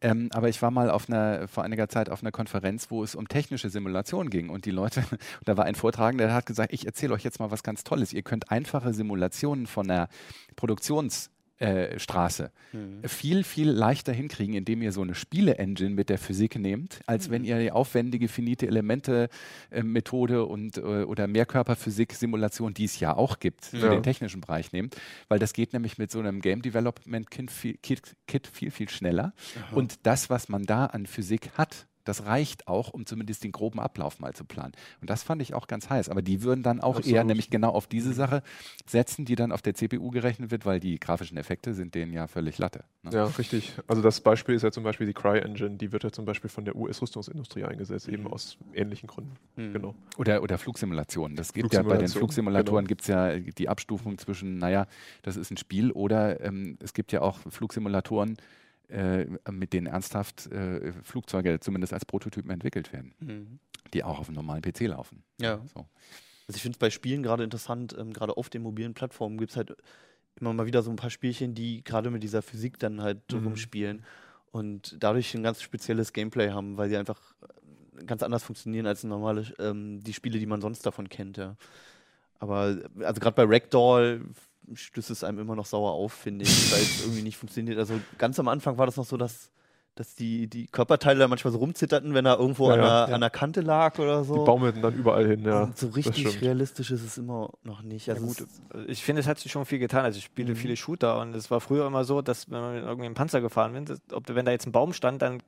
Ähm, aber ich war mal auf einer, vor einiger Zeit auf einer Konferenz, wo es um technische Simulation ging. Und die Leute, (laughs) da war ein Vortragender, der hat gesagt, ich erzähle euch jetzt mal was ganz Tolles. Ihr könnt einfache Simulationen von einer Produktions- äh, Straße mhm. viel, viel leichter hinkriegen, indem ihr so eine Spiele-Engine mit der Physik nehmt, als mhm. wenn ihr die aufwendige finite Elemente-Methode äh, und äh, oder Mehrkörperphysik-Simulation, die es ja auch gibt, ja. für den technischen Bereich nehmt, weil das geht nämlich mit so einem Game Development Kit viel, Kit, Kit viel, viel schneller. Aha. Und das, was man da an Physik hat, das reicht auch, um zumindest den groben Ablauf mal zu planen. Und das fand ich auch ganz heiß. Aber die würden dann auch Absolut. eher nämlich genau auf diese mhm. Sache setzen, die dann auf der CPU gerechnet wird, weil die grafischen Effekte sind denen ja völlig Latte. Ne? Ja, richtig. Also das Beispiel ist ja zum Beispiel die Cry-Engine, die wird ja zum Beispiel von der US-Rüstungsindustrie eingesetzt, mhm. eben aus ähnlichen Gründen. Mhm. Genau. Oder, oder Flugsimulationen. Das gibt ja bei den Flugsimulatoren genau. gibt es ja die Abstufung zwischen, naja, das ist ein Spiel oder ähm, es gibt ja auch Flugsimulatoren, äh, mit denen ernsthaft äh, Flugzeuge zumindest als Prototypen entwickelt werden, mhm. die auch auf einem normalen PC laufen. Ja. So. Also ich finde es bei Spielen gerade interessant, ähm, gerade auf den mobilen Plattformen gibt es halt immer mal wieder so ein paar Spielchen, die gerade mit dieser Physik dann halt mhm. rumspielen und dadurch ein ganz spezielles Gameplay haben, weil sie einfach äh, ganz anders funktionieren als normale ähm, die Spiele, die man sonst davon kennt, ja. Aber also gerade bei Ragdoll stößt es einem immer noch sauer auf, finde ich, weil es irgendwie nicht funktioniert. Also ganz am Anfang war das noch so, dass, dass die, die Körperteile da manchmal so rumzitterten, wenn er irgendwo ja, an, der, ja. an der Kante lag oder so. Die baumelten dann überall hin, ja. Und so richtig realistisch ist es immer noch nicht. Also ja, gut, ich finde, es hat sich schon viel getan. Also ich spiele mhm. viele Shooter und es war früher immer so, dass wenn man irgendwie im Panzer gefahren bin, ob, wenn da jetzt ein Baum stand, dann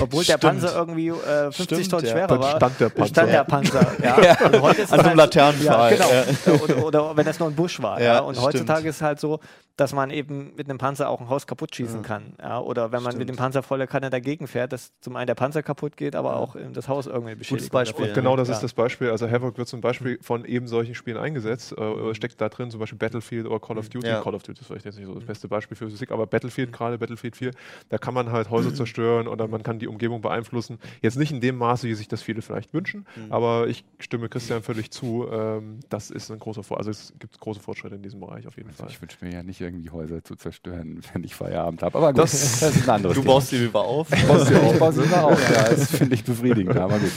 obwohl Stimmt. der Panzer irgendwie äh, 50 Stimmt, Tonnen schwerer ja. war. Stand der Panzer. Stand der Panzer, ja. ja. Und heute ist An so einem halt, Laternenpfahl. Ja, genau. Oder, oder, wenn das nur ein Busch war. Ja, Und heutzutage ist es halt so, dass man eben mit einem Panzer auch ein Haus kaputt schießen ja. kann. Ja, oder wenn man Stimmt. mit dem Panzer voller Kanne dagegen fährt, dass zum einen der Panzer kaputt geht, aber auch das Haus irgendwie beschädigt. Beispiel. Und genau das ist das Beispiel. Also Havoc wird zum Beispiel von eben solchen Spielen eingesetzt. Äh, steckt da drin zum Beispiel Battlefield oder Call of Duty. Ja. Call of Duty ist vielleicht jetzt nicht so das beste Beispiel für Physik, aber Battlefield, gerade Battlefield 4, da kann man halt Häuser (clears throat) zerstören oder man kann die Umgebung beeinflussen. Jetzt nicht in dem Maße, wie sich das viele vielleicht wünschen, mhm. aber ich stimme Christian völlig zu. Ähm, das ist ein großer Fortschritt. Also es gibt große Fortschritte in diesem Bereich auf jeden also Fall. Ich wünsche mir ja nicht irgendwie Häuser zu zerstören, (laughs) wenn ich Feierabend habe. Aber gut, das, das, ist ein anderes Du baust sie lieber auf. Ich baue sie auf. lieber auf. Ja, das finde ich befriedigend, aber gut.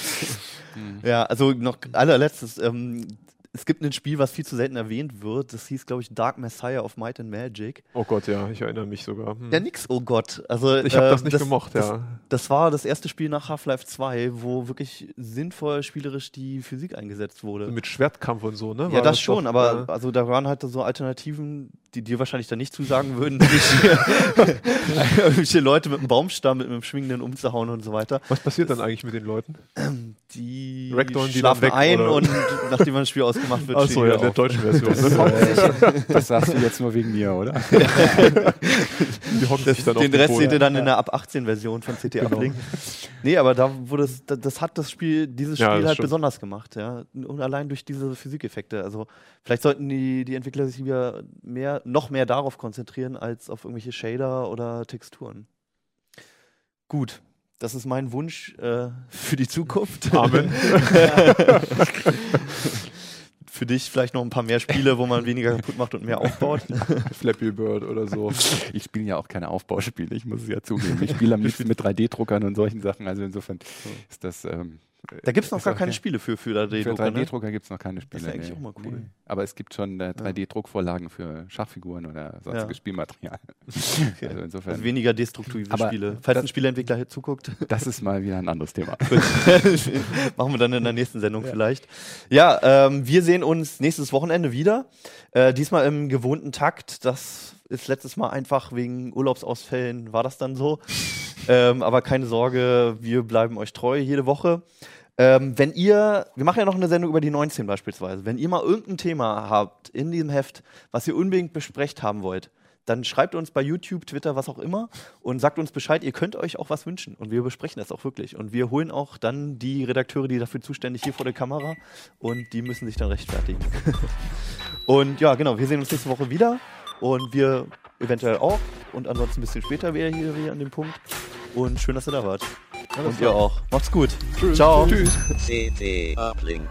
Ja, also noch allerletztes. Ähm, es gibt ein Spiel, was viel zu selten erwähnt wird. Das hieß, glaube ich, Dark Messiah of Might and Magic. Oh Gott, ja, ich erinnere mich sogar. Hm. Ja, nix, oh Gott. Also, ich habe äh, das nicht das, gemocht, ja. Das, das, war das erste Spiel nach Half-Life 2, wo wirklich sinnvoll spielerisch die Physik eingevelzt wurde. mit Schwertkampf und so, ne? War ja, das, das schon, doch, aber äh, also da waren halt so Alternativen, die dir wahrscheinlich dann nicht zusagen würden, (laughs) irgendwelche Leute mit einem Baumstamm, mit einem schwingenden umzuhauen und so weiter. Was passiert dann eigentlich mit den Leuten? Die, Ragdollen, die schlafen weg, ein oder? und nachdem man das Spiel ausgemacht wird, Achso, ja, in der deutschen Version. (laughs) Das, das sagst du jetzt nur wegen mir, oder? (laughs) die hocken sich dann Den Rest seht ihr dann in der ab 18 Version von CT genau. Uplink. Nee, aber da wurde es, das hat das Spiel, dieses Spiel ja, halt stimmt. besonders gemacht, ja. Und allein durch diese Physikeffekte. Also vielleicht sollten die, die Entwickler sich wieder mehr, noch mehr darauf konzentrieren, als auf irgendwelche Shader oder Texturen. Gut, das ist mein Wunsch äh, für die Zukunft. Amen. (laughs) (laughs) für dich vielleicht noch ein paar mehr Spiele, wo man weniger kaputt macht und mehr aufbaut. (laughs) Flappy Bird oder so. Ich spiele ja auch keine Aufbauspiele, ich muss es ja zugeben. Ich spiele am liebsten mit 3D-Druckern und solchen Sachen. Also insofern ist das ähm, da gibt es noch gar keine Spiele für, für 3D-Drucker. Für 3D-Drucker ne? gibt es noch keine Spiele. Das ist eigentlich nee. auch mal cool. Nee. Aber es gibt schon äh, 3D-Druckvorlagen für Schachfiguren oder sonstiges ja. Spielmaterial. (laughs) Okay. Also insofern. Also weniger destruktive Aber Spiele. Falls ein Spieleentwickler hier zuguckt. (laughs) Das ist mal wieder ein anderes Thema. (laughs) Machen wir dann in der nächsten Sendung ja. vielleicht. Ja, ähm, wir sehen uns nächstes Wochenende wieder. Äh, diesmal im gewohnten Takt. Das ist letztes Mal einfach wegen Urlaubsausfällen, war das dann so. Ähm, aber keine Sorge, wir bleiben euch treu jede Woche. Ähm, wenn ihr, wir machen ja noch eine Sendung über die 19 beispielsweise, wenn ihr mal irgendein Thema habt in diesem Heft, was ihr unbedingt besprecht haben wollt, dann schreibt uns bei YouTube, Twitter, was auch immer und sagt uns Bescheid, ihr könnt euch auch was wünschen und wir besprechen das auch wirklich. Und wir holen auch dann die Redakteure, die dafür zuständig hier vor der Kamera und die müssen sich dann rechtfertigen. (laughs) und ja, genau, wir sehen uns nächste Woche wieder und wir eventuell auch. Und ansonsten ein bisschen später wäre hier wieder an dem Punkt. Und schön, dass ihr da wart. Alles Und ihr auch. Macht's gut. Tschüss. Ciao. Tschüss. CT Uplink.